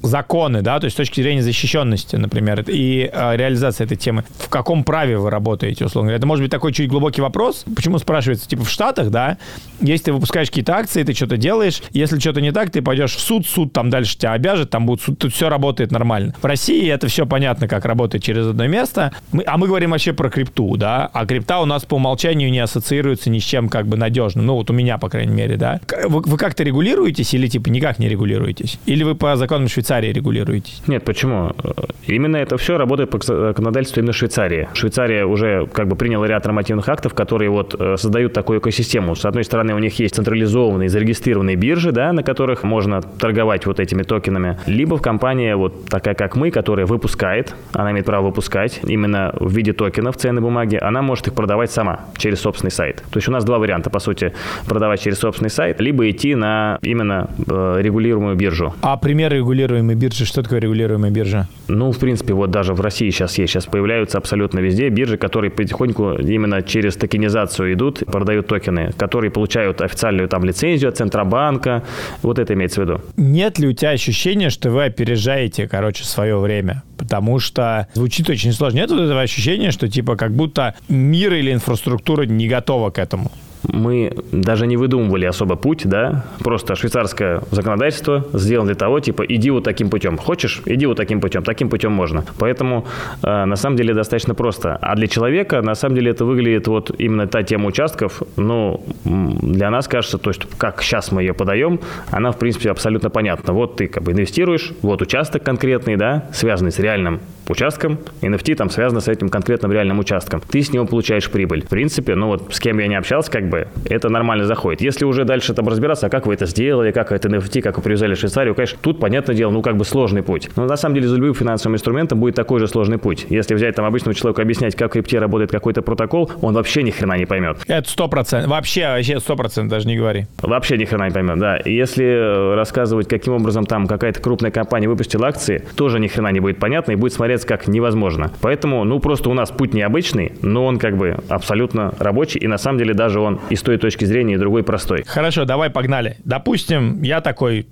Законы, да, то есть с точки зрения защищенности, например, и э, реализации этой темы. В каком праве вы работаете, условно говоря? Это может быть такой чуть глубокий вопрос. Почему спрашивается, типа в Штатах, да, если ты выпускаешь какие-то акции, ты что-то делаешь, если что-то не так, ты пойдешь в суд, суд там дальше тебя обяжет, там будет суд, тут все работает нормально. В России это все понятно, как работает через одно место, мы, а мы говорим вообще про крипту, да, а крипта у нас по умолчанию не ассоциируется ни с чем как бы надежным, ну вот у меня, по крайней мере, да. Вы, вы как-то регулируетесь или типа никак не регулируетесь? Или вы по законам Швейцарии Швейцарии регулируетесь? Нет, почему? Именно это все работает по законодательству именно Швейцарии. Швейцария уже как бы приняла ряд нормативных актов, которые вот э, создают такую экосистему. С одной стороны, у них есть централизованные, зарегистрированные биржи, да, на которых можно торговать вот этими токенами. Либо в компании вот такая, как мы, которая выпускает, она имеет право выпускать именно в виде токенов ценной бумаги, она может их продавать сама через собственный сайт. То есть у нас два варианта, по сути, продавать через собственный сайт, либо идти на именно э, регулируемую биржу. А пример регулируемой регулируемой биржи? Что такое регулируемая биржа? Ну, в принципе, вот даже в России сейчас есть, сейчас появляются абсолютно везде биржи, которые потихоньку именно через токенизацию идут, продают токены, которые получают официальную там лицензию от Центробанка. Вот это имеется в виду. Нет ли у тебя ощущения, что вы опережаете, короче, свое время? Потому что звучит очень сложно. Нет вот этого ощущения, что типа как будто мир или инфраструктура не готова к этому? Мы даже не выдумывали особо путь, да, просто швейцарское законодательство сделано для того, типа, иди вот таким путем. Хочешь, иди вот таким путем, таким путем можно. Поэтому э, на самом деле достаточно просто. А для человека, на самом деле, это выглядит вот именно та тема участков, ну, для нас кажется, то есть, как сейчас мы ее подаем, она, в принципе, абсолютно понятна. Вот ты как бы инвестируешь, вот участок конкретный, да, связанный с реальным участком, NFT там связано с этим конкретным реальным участком. Ты с него получаешь прибыль. В принципе, ну вот с кем я не общался, как бы, это нормально заходит. Если уже дальше там разбираться, а как вы это сделали, как это NFT, как вы привязали Швейцарию, конечно, тут, понятное дело, ну как бы сложный путь. Но на самом деле за любым финансовым инструментом будет такой же сложный путь. Если взять там обычного человека объяснять, как в крипте работает какой-то протокол, он вообще ни хрена не поймет. Это сто процентов. Вообще, вообще сто процентов даже не говори. Вообще ни хрена не поймет, да. И если э, рассказывать, каким образом там какая-то крупная компания выпустила акции, тоже ни хрена не будет понятно и будет смотреться как невозможно. Поэтому, ну просто у нас путь необычный, но он как бы абсолютно рабочий и на самом деле даже он и стоит точки зрения, и другой простой. Хорошо, давай погнали. Допустим, я такой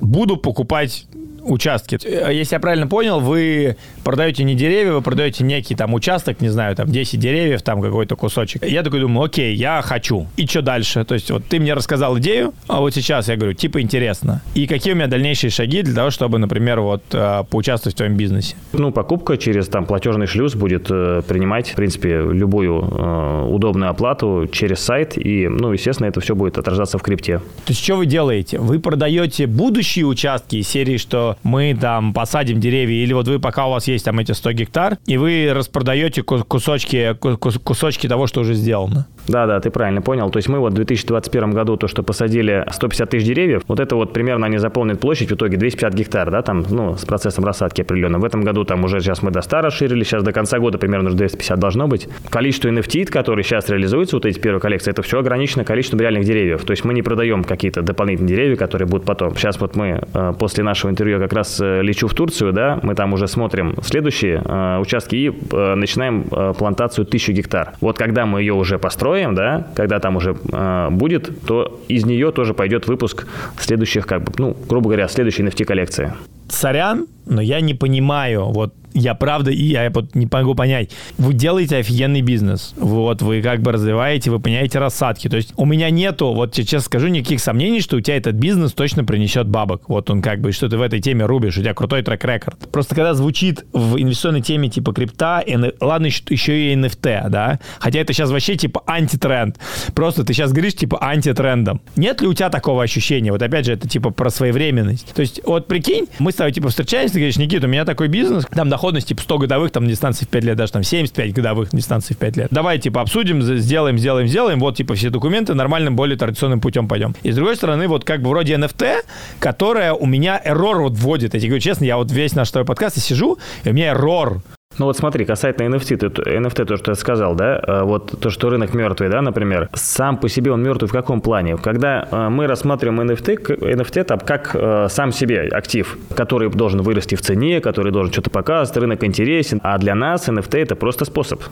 буду покупать участки. Если я правильно понял, вы продаете не деревья, вы продаете некий там участок, не знаю, там 10 деревьев, там какой-то кусочек. Я такой думаю, окей, я хочу. И что дальше? То есть вот ты мне рассказал идею, а вот сейчас я говорю, типа интересно. И какие у меня дальнейшие шаги для того, чтобы, например, вот э, поучаствовать в твоем бизнесе? Ну, покупка через там платежный шлюз будет э, принимать, в принципе, любую э, удобную оплату через сайт. И, ну, естественно, это все будет отражаться в крипте. То есть что вы делаете? Вы продаете будущие участки из серии, что мы там посадим деревья, или вот вы пока у вас есть там эти 100 гектар, и вы распродаете кусочки, кусочки того, что уже сделано. Да, да, ты правильно понял. То есть мы вот в 2021 году то, что посадили 150 тысяч деревьев, вот это вот примерно они заполнят площадь в итоге 250 гектар, да, там, ну, с процессом рассадки определенно. В этом году там уже сейчас мы до 100 расширили, сейчас до конца года примерно уже 250 должно быть. Количество NFT, которые сейчас реализуются, вот эти первые коллекции, это все ограничено количеством реальных деревьев. То есть мы не продаем какие-то дополнительные деревья, которые будут потом. Сейчас вот мы э, после нашего интервью как раз э, лечу в Турцию, да, мы там уже смотрим следующие э, участки и начинаем плантацию 1000 гектар. Вот когда мы ее уже построим, откроем, да, когда там уже э, будет, то из нее тоже пойдет выпуск следующих, как бы, ну, грубо говоря, следующей NFT коллекции. Сорян, но я не понимаю, вот я правда, и я вот не могу понять. Вы делаете офигенный бизнес. Вот, вы как бы развиваете, вы понимаете рассадки. То есть у меня нету, вот честно скажу, никаких сомнений, что у тебя этот бизнес точно принесет бабок. Вот он как бы, что ты в этой теме рубишь, у тебя крутой трек-рекорд. Просто когда звучит в инвестиционной теме типа крипта, ладно, еще, еще и NFT, да, хотя это сейчас вообще типа антитренд. Просто ты сейчас говоришь типа антитрендом. Нет ли у тебя такого ощущения? Вот опять же, это типа про своевременность. То есть вот прикинь, мы тобой типа встречаемся, ты говоришь, Никита, у меня такой бизнес, там доход доходность, типа 100 годовых там дистанции в 5 лет, даже там 75 годовых дистанции в 5 лет. Давай, типа, обсудим, сделаем, сделаем, сделаем, вот, типа, все документы нормальным, более традиционным путем пойдем. И с другой стороны, вот как бы вроде NFT, которая у меня error вот вводит. Я тебе говорю честно, я вот весь наш твой подкаст и сижу, и у меня error ну вот смотри, касательно NFT, ты, NFT, то, что я сказал, да, а вот то, что рынок мертвый, да, например, сам по себе он мертвый в каком плане? Когда а, мы рассматриваем NFT, NFT там, как э, сам себе актив, который должен вырасти в цене, который должен что-то показывать, рынок интересен, а для нас NFT это просто способ.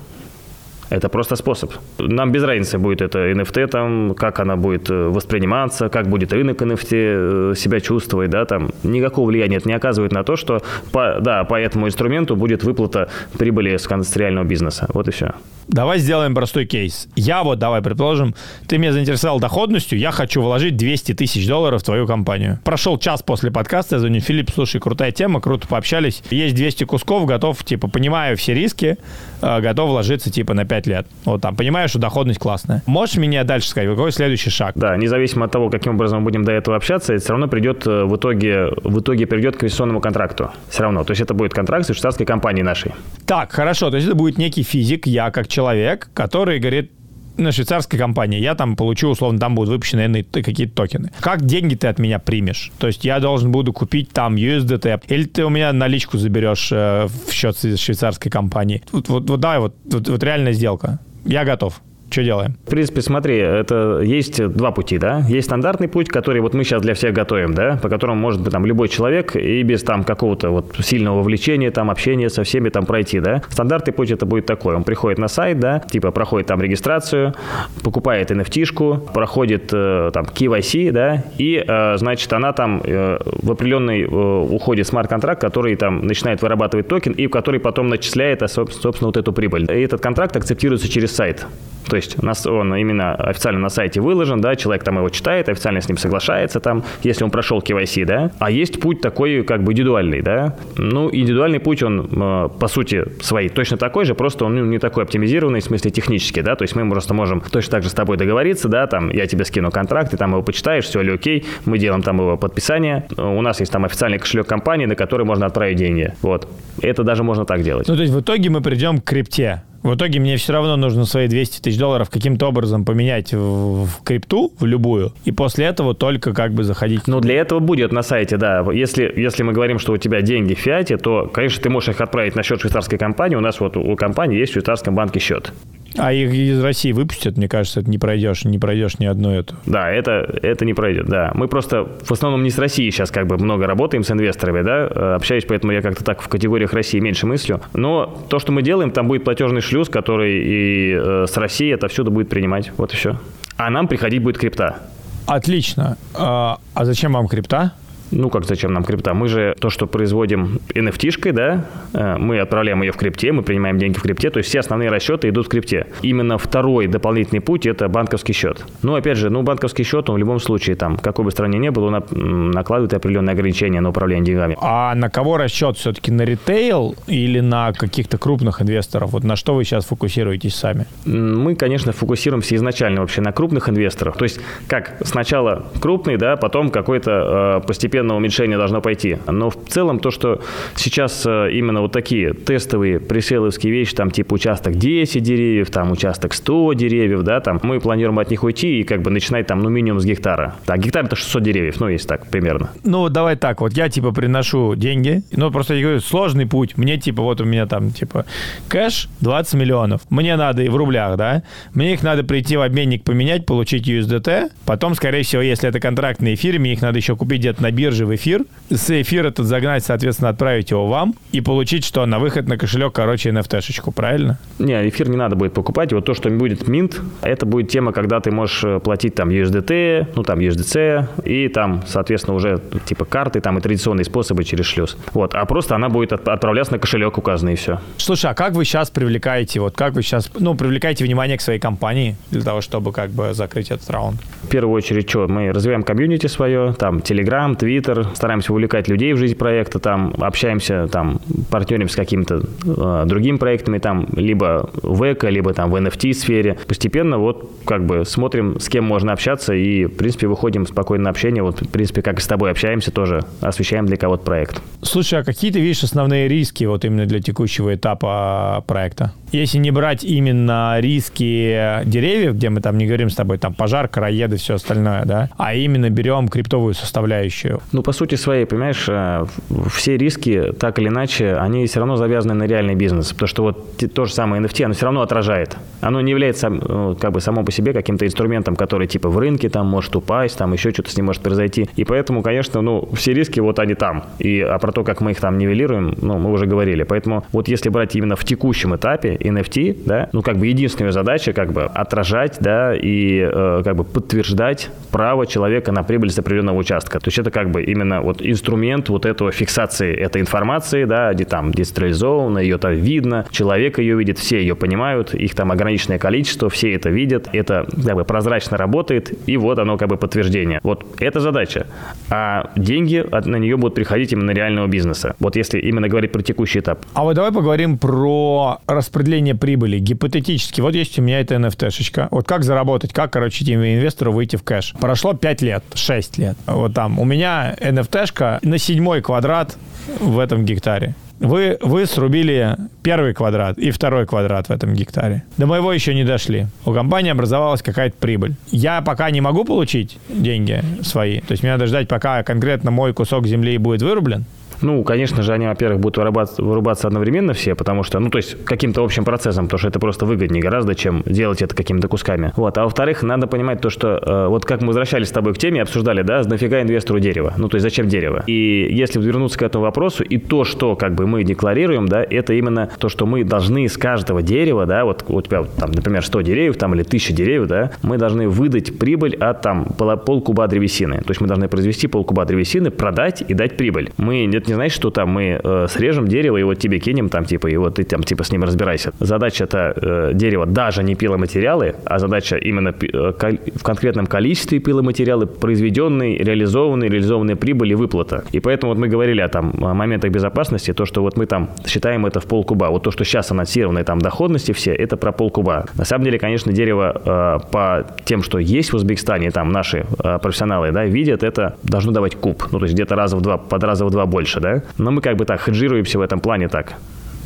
Это просто способ. Нам без разницы будет это NFT, там, как она будет э, восприниматься, как будет рынок NFT э, себя чувствовать, да, там. Никакого влияния это не оказывает на то, что по, да, по этому инструменту будет выплата прибыли с реального бизнеса. Вот и все. Давай сделаем простой кейс. Я вот, давай предположим, ты меня заинтересовал доходностью, я хочу вложить 200 тысяч долларов в твою компанию. Прошел час после подкаста, я звоню, Филипп, слушай, крутая тема, круто пообщались. Есть 200 кусков, готов, типа, понимаю все риски, э, готов вложиться, типа, на 5 лет. Вот там, понимаю, что доходность классная. Можешь мне дальше сказать, какой следующий шаг? Да, независимо от того, каким образом мы будем до этого общаться, это все равно придет э, в итоге, в итоге придет к инвестиционному контракту. Все равно. То есть это будет контракт с швейцарской компанией нашей. Так, хорошо. То есть это будет некий физик, я как человек, который говорит, на швейцарской компании, я там получу, условно, там будут выпущены какие-то токены. Как деньги ты от меня примешь? То есть я должен буду купить там USDT, или ты у меня наличку заберешь э, в счет швейцарской компании? Вот, вот, вот давай, вот, вот, вот реальная сделка. Я готов. Что делаем? В принципе, смотри, это есть два пути, да. Есть стандартный путь, который вот мы сейчас для всех готовим, да, по которому может быть там любой человек и без там какого-то вот сильного вовлечения, там общения со всеми там пройти, да. Стандартный путь это будет такой. Он приходит на сайт, да, типа проходит там регистрацию, покупает NFT-шку, проходит э, там KYC, да, и, э, значит, она там э, в определенный уходит смарт-контракт, который там начинает вырабатывать токен и который потом начисляет, а, собственно, вот эту прибыль. И этот контракт акцептируется через сайт. То есть он именно официально на сайте выложен, да, человек там его читает, официально с ним соглашается там, если он прошел KYC, да. А есть путь такой как бы индивидуальный, да. Ну, индивидуальный путь, он э, по сути своей точно такой же, просто он ну, не такой оптимизированный в смысле технически, да. То есть мы просто можем точно так же с тобой договориться, да, там я тебе скину контракт, ты там его почитаешь, все ли окей, мы делаем там его подписание. У нас есть там официальный кошелек компании, на который можно отправить деньги. Вот. Это даже можно так делать. Ну, то есть в итоге мы придем к крипте. В итоге мне все равно нужно свои 200 тысяч долларов каким-то образом поменять в, в крипту, в любую, и после этого только как бы заходить. Ну, для этого будет на сайте, да. Если, если мы говорим, что у тебя деньги в фиате, то, конечно, ты можешь их отправить на счет швейцарской компании. У нас вот у компании есть в швейцарском банке счет. А их из России выпустят, мне кажется, это не пройдешь, не пройдешь ни одну эту. Да, это, это не пройдет, да. Мы просто в основном не с Россией сейчас как бы много работаем с инвесторами, да, э, общаюсь, поэтому я как-то так в категориях России меньше мыслю. Но то, что мы делаем, там будет платежный шлюз, который и э, с Россией это всюду будет принимать. Вот и все. А нам приходить будет крипта. Отлично. А, а зачем вам крипта? Ну, как зачем нам крипта? Мы же то, что производим NFT-шкой, да, э, мы отправляем ее в крипте, мы принимаем деньги в крипте, то есть все основные расчеты идут в крипте. Именно второй дополнительный путь – это банковский счет. Ну, опять же, ну, банковский счет, он в любом случае, там, какой бы стране ни был, он накладывает определенные ограничения на управление деньгами. А на кого расчет все-таки? На ритейл или на каких-то крупных инвесторов? Вот на что вы сейчас фокусируетесь сами? Мы, конечно, фокусируемся изначально вообще на крупных инвесторах. То есть, как сначала крупный, да, потом какой-то э, постепенно постепенного уменьшения должно пойти. Но в целом то, что сейчас э, именно вот такие тестовые преселовские вещи, там типа участок 10 деревьев, там участок 100 деревьев, да, там мы планируем от них уйти и как бы начинать там ну минимум с гектара. Так, гектар это 600 деревьев, ну есть так примерно. Ну давай так, вот я типа приношу деньги, ну просто я говорю, сложный путь, мне типа вот у меня там типа кэш 20 миллионов, мне надо и в рублях, да, мне их надо прийти в обменник поменять, получить USDT, потом, скорее всего, если это контрактные фирмы, их надо еще купить где-то на бирже биржи в эфир, с эфира этот загнать, соответственно, отправить его вам и получить, что на выход на кошелек, короче, NFT-шечку, правильно? Не, эфир не надо будет покупать. Вот то, что будет минт, это будет тема, когда ты можешь э, платить там USDT, ну там USDC, и там, соответственно, уже типа карты там и традиционные способы через шлюз. Вот, а просто она будет отправляться на кошелек указанный и все. Слушай, а как вы сейчас привлекаете, вот как вы сейчас, ну, привлекаете внимание к своей компании для того, чтобы как бы закрыть этот раунд? В первую очередь, что, мы развиваем комьюнити свое, там, Telegram, Twitter, стараемся увлекать людей в жизнь проекта, там, общаемся, там, партнерим с какими-то э, другими проектами, там, либо в эко, либо там в NFT сфере. Постепенно вот как бы смотрим, с кем можно общаться и, в принципе, выходим спокойно на общение. Вот, в принципе, как и с тобой общаемся, тоже освещаем для кого-то проект. Слушай, а какие ты видишь основные риски вот именно для текущего этапа проекта? Если не брать именно риски деревьев, где мы там не говорим с тобой там пожар, короеды, все остальное, да, а именно берем криптовую составляющую. Ну, по сути своей, понимаешь, э, все риски, так или иначе, они все равно завязаны на реальный бизнес, потому что вот то же самое NFT, оно все равно отражает. Оно не является ну, как бы само по себе каким-то инструментом, который типа в рынке там может упасть, там еще что-то с ним может произойти. И поэтому, конечно, ну, все риски вот они там. И а про то, как мы их там нивелируем, ну, мы уже говорили. Поэтому вот если брать именно в текущем этапе NFT, да, ну, как бы единственная задача как бы отражать, да, и э, как бы подтверждать право человека на прибыль с определенного участка. То есть это как бы именно вот инструмент вот этого фиксации этой информации, да, где там децентрализовано, ее там видно, человек ее видит, все ее понимают, их там ограниченное количество, все это видят, это как бы прозрачно работает, и вот оно как бы подтверждение. Вот это задача. А деньги на нее будут приходить именно реального бизнеса. Вот если именно говорить про текущий этап. А вот давай поговорим про распределение прибыли. Гипотетически, вот есть у меня эта NFT-шечка. Вот как заработать, как, короче, инвестору выйти в кэш? Прошло 5 лет, 6 лет. Вот там у меня NFT-шка на седьмой квадрат в этом гектаре. Вы, вы срубили первый квадрат и второй квадрат в этом гектаре. До моего еще не дошли. У компании образовалась какая-то прибыль. Я пока не могу получить деньги свои. То есть мне надо ждать, пока конкретно мой кусок земли будет вырублен. Ну, конечно же, они, во-первых, будут вырубаться, вырубаться одновременно все, потому что, ну, то есть каким-то общим процессом, потому что это просто выгоднее гораздо, чем делать это какими-то кусками. Вот. А во-вторых, надо понимать то, что э, вот как мы возвращались с тобой к теме, обсуждали, да, нафига инвестору дерево? Ну, то есть зачем дерево? И если вернуться к этому вопросу, и то, что как бы мы декларируем, да, это именно то, что мы должны из каждого дерева, да, вот у тебя там, например, 100 деревьев там или 1000 деревьев, да, мы должны выдать прибыль от там полкуба древесины. То есть мы должны произвести полкуба древесины, продать и дать прибыль. Мы, это не значит, что там мы э, срежем дерево и вот тебе кинем там типа, и вот ты там типа с ним разбирайся. Задача это э, дерево даже не пиломатериалы, а задача именно э, в конкретном количестве пиломатериалы, произведенные, реализованные, реализованные прибыли, выплата. И поэтому вот мы говорили о там моментах безопасности, то, что вот мы там считаем это в полкуба. Вот то, что сейчас анонсированные там доходности все, это про полкуба. На самом деле, конечно, дерево э, по тем, что есть в Узбекистане, там наши э, профессионалы, да, видят, это должно давать куб. Ну, то есть где-то раза в два, под раза в два больше, да. Но мы как бы так хеджируемся в этом плане так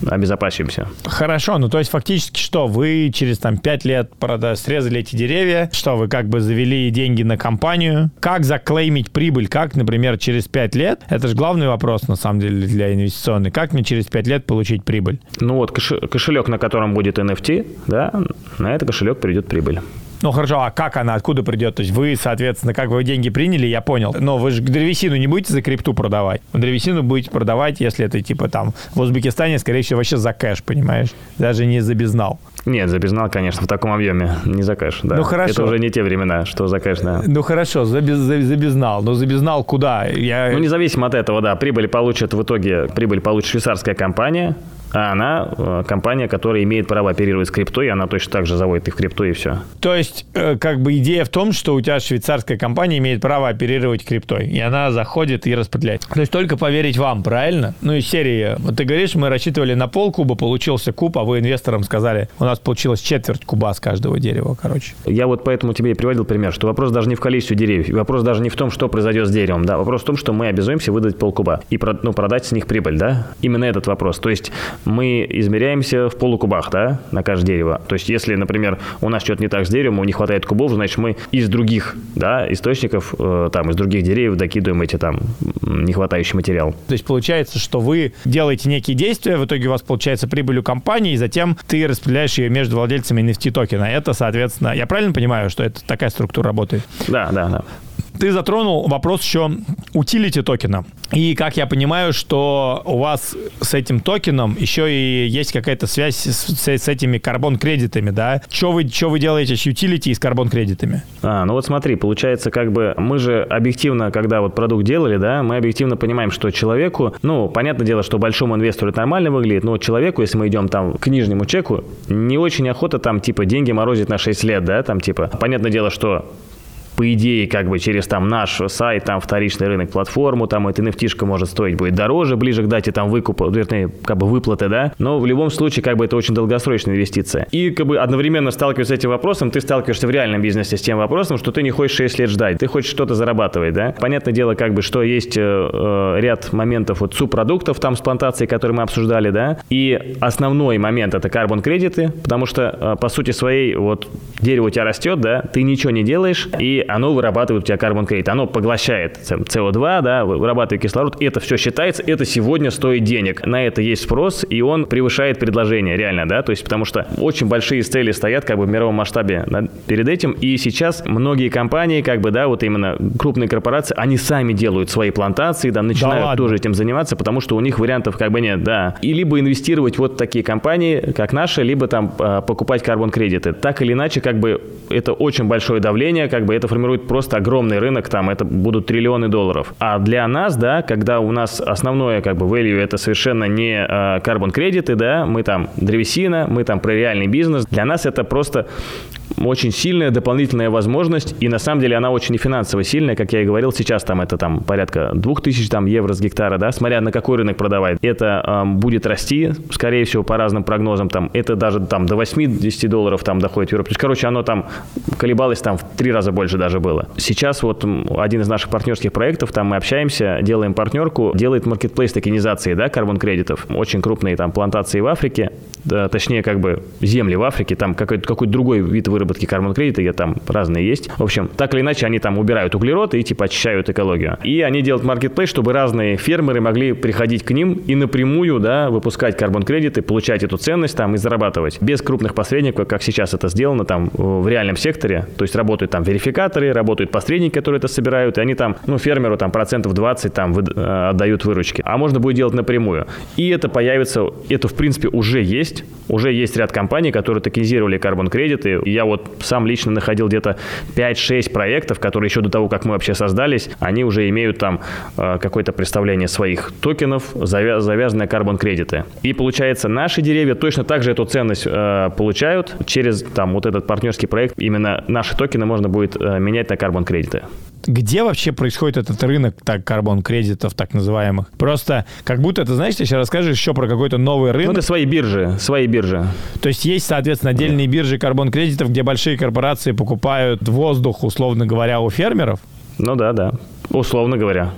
обезопасимся. Хорошо, ну то есть фактически что, вы через там 5 лет прода- срезали эти деревья, что вы как бы завели деньги на компанию, как заклеймить прибыль, как, например, через 5 лет, это же главный вопрос на самом деле для инвестиционной, как мне через 5 лет получить прибыль? Ну вот кошелек, на котором будет NFT, да, на этот кошелек придет прибыль. Ну хорошо, а как она, откуда придет? То есть вы, соответственно, как вы деньги приняли, я понял. Но вы же древесину не будете за крипту продавать. Древесину будете продавать, если это типа там в Узбекистане, скорее всего, вообще за кэш, понимаешь? Даже не за безнал. Нет, за безнал, конечно, в таком объеме, не за кэш. Да. Ну хорошо. Это уже не те времена, что за кэш, да. Ну хорошо, за, без, за, за безнал. Но за безнал куда? Я... Ну независимо от этого, да, прибыль получит в итоге, прибыль получит швейцарская компания, а она э, компания, которая имеет право оперировать с криптой, и она точно так же заводит их в и все. То есть, э, как бы идея в том, что у тебя швейцарская компания имеет право оперировать криптой, и она заходит и распределяет. То есть только поверить вам, правильно? Ну и серии, вот ты говоришь, мы рассчитывали на пол куба, получился куб, а вы инвесторам сказали, у нас получилось четверть куба с каждого дерева, короче. Я вот поэтому тебе и приводил пример, что вопрос даже не в количестве деревьев, вопрос даже не в том, что произойдет с деревом, да, вопрос в том, что мы обязуемся выдать пол куба и ну, продать с них прибыль, да, именно этот вопрос. То есть мы измеряемся в полукубах, да, на каждое дерево. То есть, если, например, у нас что-то не так с деревом, не хватает кубов, значит, мы из других, да, источников, э, там, из других деревьев докидываем эти там нехватающий материал. То есть, получается, что вы делаете некие действия, в итоге у вас получается прибыль у компании, и затем ты распределяешь ее между владельцами NFT токена. Это, соответственно, я правильно понимаю, что это такая структура работает? Да, да, да. Ты затронул вопрос еще утилити токена. И как я понимаю, что у вас с этим токеном еще и есть какая-то связь с, с, этими карбон-кредитами, да? Что вы, что вы делаете с утилити и с карбон-кредитами? А, ну вот смотри, получается, как бы мы же объективно, когда вот продукт делали, да, мы объективно понимаем, что человеку, ну, понятное дело, что большому инвестору это нормально выглядит, но человеку, если мы идем там к нижнему чеку, не очень охота там, типа, деньги морозить на 6 лет, да, там, типа, понятное дело, что по идее, как бы через там наш сайт, там вторичный рынок, платформу, там эта nft может стоить будет дороже, ближе к дате там выкупа, вернее, как бы выплаты, да, но в любом случае, как бы это очень долгосрочная инвестиция. И как бы одновременно сталкиваясь с этим вопросом, ты сталкиваешься в реальном бизнесе с тем вопросом, что ты не хочешь 6 лет ждать, ты хочешь что-то зарабатывать, да. Понятное дело, как бы, что есть э, э ряд моментов вот субпродуктов там с плантацией, которые мы обсуждали, да, и основной момент это карбон-кредиты, потому что, э, по сути своей, вот дерево у тебя растет, да, ты ничего не делаешь, и оно вырабатывает у тебя карбон кредит, оно поглощает СО2, да, вырабатывает кислород, это все считается, это сегодня стоит денег. На это есть спрос, и он превышает предложение, реально, да, то есть потому что очень большие цели стоят как бы в мировом масштабе перед этим, и сейчас многие компании, как бы, да, вот именно крупные корпорации, они сами делают свои плантации, да, начинают да тоже этим заниматься, потому что у них вариантов как бы нет, да. И либо инвестировать вот в такие компании, как наши, либо там а, покупать карбон-кредиты. Так или иначе, как бы это очень большое давление, как бы это формирует просто огромный рынок, там это будут триллионы долларов. А для нас, да, когда у нас основное как бы value это совершенно не карбон кредиты, да, мы там древесина, мы там про реальный бизнес, для нас это просто очень сильная дополнительная возможность, и на самом деле она очень и финансово сильная, как я и говорил, сейчас там это там порядка 2000 там, евро с гектара, да, смотря на какой рынок продавать. Это э, будет расти, скорее всего, по разным прогнозам, там, это даже там до 80 долларов там доходит в Европу. То есть, короче, оно там колебалось там в три раза больше даже было. Сейчас вот один из наших партнерских проектов, там мы общаемся, делаем партнерку, делает маркетплейс токенизации, да, карбон-кредитов. Очень крупные там плантации в Африке, да, точнее, как бы земли в Африке, там какой-то какой другой вид выработки карбон-кредита, где там разные есть. В общем, так или иначе, они там убирают углерод и типа очищают экологию. И они делают маркетплейс, чтобы разные фермеры могли приходить к ним и напрямую, да, выпускать карбон-кредиты, получать эту ценность там и зарабатывать. Без крупных посредников, как сейчас это сделано там в реальном секторе. То есть работают там верификаторы, работают посредники, которые это собирают, и они там, ну, фермеру там процентов 20 там вы, э, отдают выручки. А можно будет делать напрямую. И это появится, это в принципе уже есть. Уже есть ряд компаний, которые токенизировали карбон-кредиты. Я вот сам лично находил где-то 5-6 проектов, которые еще до того, как мы вообще создались, они уже имеют там э, какое-то представление своих токенов, завя- завязанные карбон-кредиты. И получается, наши деревья точно так же эту ценность э, получают через там вот этот партнерский проект. Именно наши токены можно будет э, менять на карбон-кредиты где вообще происходит этот рынок так карбон-кредитов, так называемых? Просто как будто, ты знаешь, ты сейчас расскажешь еще про какой-то новый рынок. Ну, это свои биржи, свои биржи. То есть есть, соответственно, отдельные биржи карбон-кредитов, где большие корпорации покупают воздух, условно говоря, у фермеров? Ну да, да, условно говоря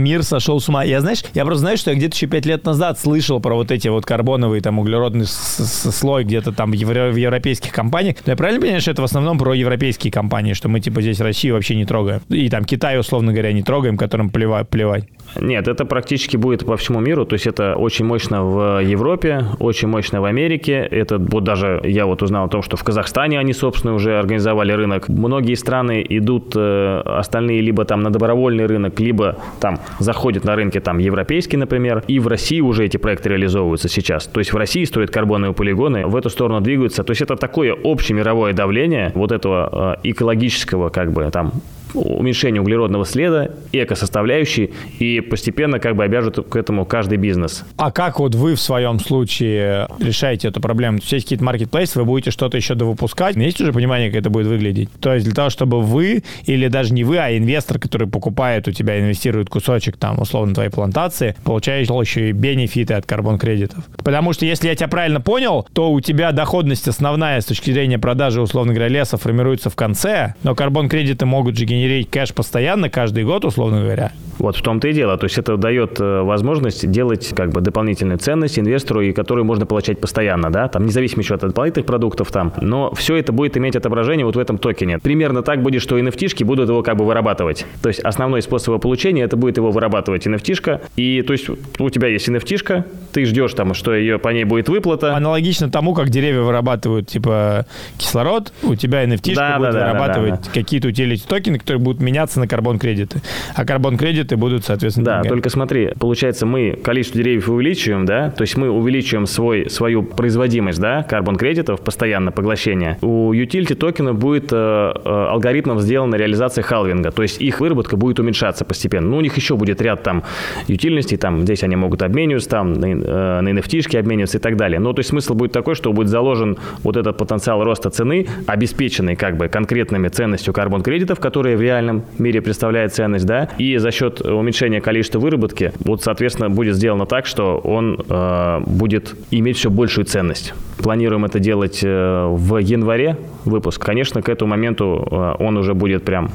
мир сошел с ума. Я, знаешь, я просто знаю, что я где-то еще пять лет назад слышал про вот эти вот карбоновые, там, углеродный слой где-то там в, евро- в европейских компаниях. Но я правильно понимаю, что это в основном про европейские компании, что мы, типа, здесь Россию вообще не трогаем? И там Китай, условно говоря, не трогаем, которым плевать. плевать. Нет, это практически будет по всему миру, то есть это очень мощно в Европе, очень мощно в Америке, это вот даже я вот узнал о том, что в Казахстане они, собственно, уже организовали рынок. Многие страны идут, э, остальные либо там на добровольный рынок, либо там заходят на рынки там европейский, например, и в России уже эти проекты реализовываются сейчас. То есть в России строят карбоновые полигоны, в эту сторону двигаются. То есть это такое общемировое давление вот этого э, экологического как бы там уменьшение углеродного следа, эко-составляющей, и постепенно как бы обяжут к этому каждый бизнес. А как вот вы в своем случае решаете эту проблему? То есть есть какие-то маркетплейсы, вы будете что-то еще довыпускать? Есть уже понимание, как это будет выглядеть? То есть для того, чтобы вы, или даже не вы, а инвестор, который покупает у тебя, инвестирует кусочек там, условно, твоей плантации, получаешь еще и бенефиты от карбон-кредитов. Потому что, если я тебя правильно понял, то у тебя доходность основная с точки зрения продажи, условно говоря, леса формируется в конце, но карбон-кредиты могут же генерировать генерить кэш постоянно, каждый год, условно говоря. Вот в том-то и дело. То есть это дает э, возможность делать как бы дополнительную ценность инвестору, и которую можно получать постоянно, да, там независимо еще от дополнительных продуктов там. Но все это будет иметь отображение вот в этом токене. Примерно так будет, что NFT-шки будут его как бы вырабатывать. То есть основной способ его получения это будет его вырабатывать NFT-шка. И то есть у тебя есть NFT-шка, ты ждешь там, что ее по ней будет выплата. Аналогично тому, как деревья вырабатывают типа кислород, у тебя NFT-шка да, будет да, вырабатывать да, да, какие-то утилити токены, которые будут меняться на карбон-кредиты. А карбон-кредиты будут, соответственно, Да, деньгами. только смотри, получается, мы количество деревьев увеличиваем, да, то есть мы увеличиваем свой, свою производимость, да, карбон-кредитов, постоянно поглощение. У utility токена будет э, э, алгоритмом сделана реализация халвинга, то есть их выработка будет уменьшаться постепенно. Ну, у них еще будет ряд там ютильностей, там здесь они могут обмениваться, там на, э, на NFT обмениваться и так далее. Но то есть смысл будет такой, что будет заложен вот этот потенциал роста цены, обеспеченный как бы конкретными ценностью карбон-кредитов, которые в реальном мире представляют ценность, да, и за счет уменьшения количества выработки, вот, соответственно, будет сделано так, что он э, будет иметь все большую ценность. Планируем это делать э, в январе выпуск. Конечно, к этому моменту э, он уже будет прям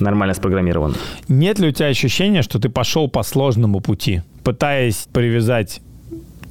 нормально спрограммирован. Нет ли у тебя ощущения, что ты пошел по сложному пути, пытаясь привязать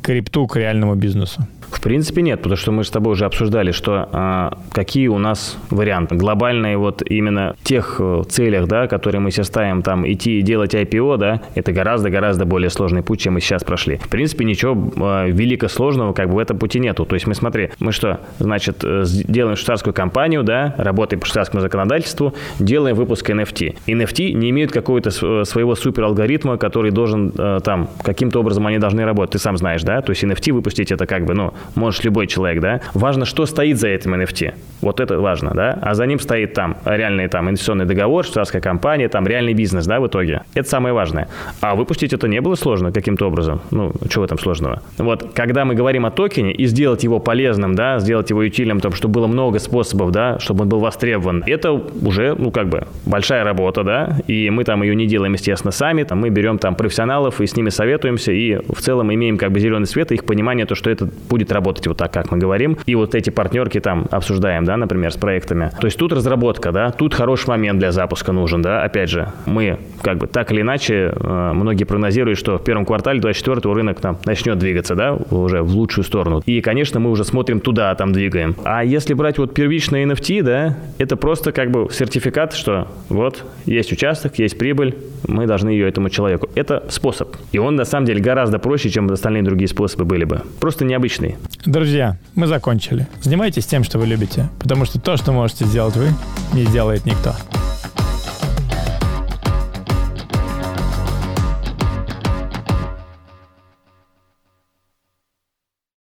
крипту к реальному бизнесу? В принципе, нет, потому что мы с тобой уже обсуждали, что а, какие у нас варианты. Глобальные вот именно тех э, целях, да, которые мы себе ставим, там, идти и делать IPO, да, это гораздо-гораздо более сложный путь, чем мы сейчас прошли. В принципе, ничего а, велико сложного как бы в этом пути нету. То есть мы, смотри, мы что, значит, э, делаем швейцарскую компанию, да, работаем по швейцарскому законодательству, делаем выпуск NFT. NFT не имеют какого-то э, своего супер алгоритма, который должен там, каким-то образом они должны работать. Ты сам знаешь, да, то есть NFT выпустить это как бы, ну, может любой человек, да. Важно, что стоит за этим NFT. Вот это важно, да. А за ним стоит там реальный там инвестиционный договор, швейцарская компания, там реальный бизнес, да, в итоге. Это самое важное. А выпустить это не было сложно каким-то образом. Ну, в этом сложного? Вот, когда мы говорим о токене и сделать его полезным, да, сделать его утильным, том, чтобы было много способов, да, чтобы он был востребован, это уже, ну, как бы большая работа, да, и мы там ее не делаем, естественно, сами, там мы берем там профессионалов и с ними советуемся, и в целом имеем как бы зеленый свет и их понимание, то, что это будет работать вот так, как мы говорим. И вот эти партнерки там обсуждаем, да, например, с проектами. То есть тут разработка, да, тут хороший момент для запуска нужен, да. Опять же, мы как бы так или иначе, э, многие прогнозируют, что в первом квартале 24 рынок там начнет двигаться, да, уже в лучшую сторону. И, конечно, мы уже смотрим туда, там двигаем. А если брать вот первичные NFT, да, это просто как бы сертификат, что вот есть участок, есть прибыль, мы должны ее этому человеку. Это способ. И он на самом деле гораздо проще, чем остальные другие способы были бы. Просто необычный. Друзья, мы закончили. Занимайтесь тем, что вы любите, потому что то, что можете сделать вы, не сделает никто.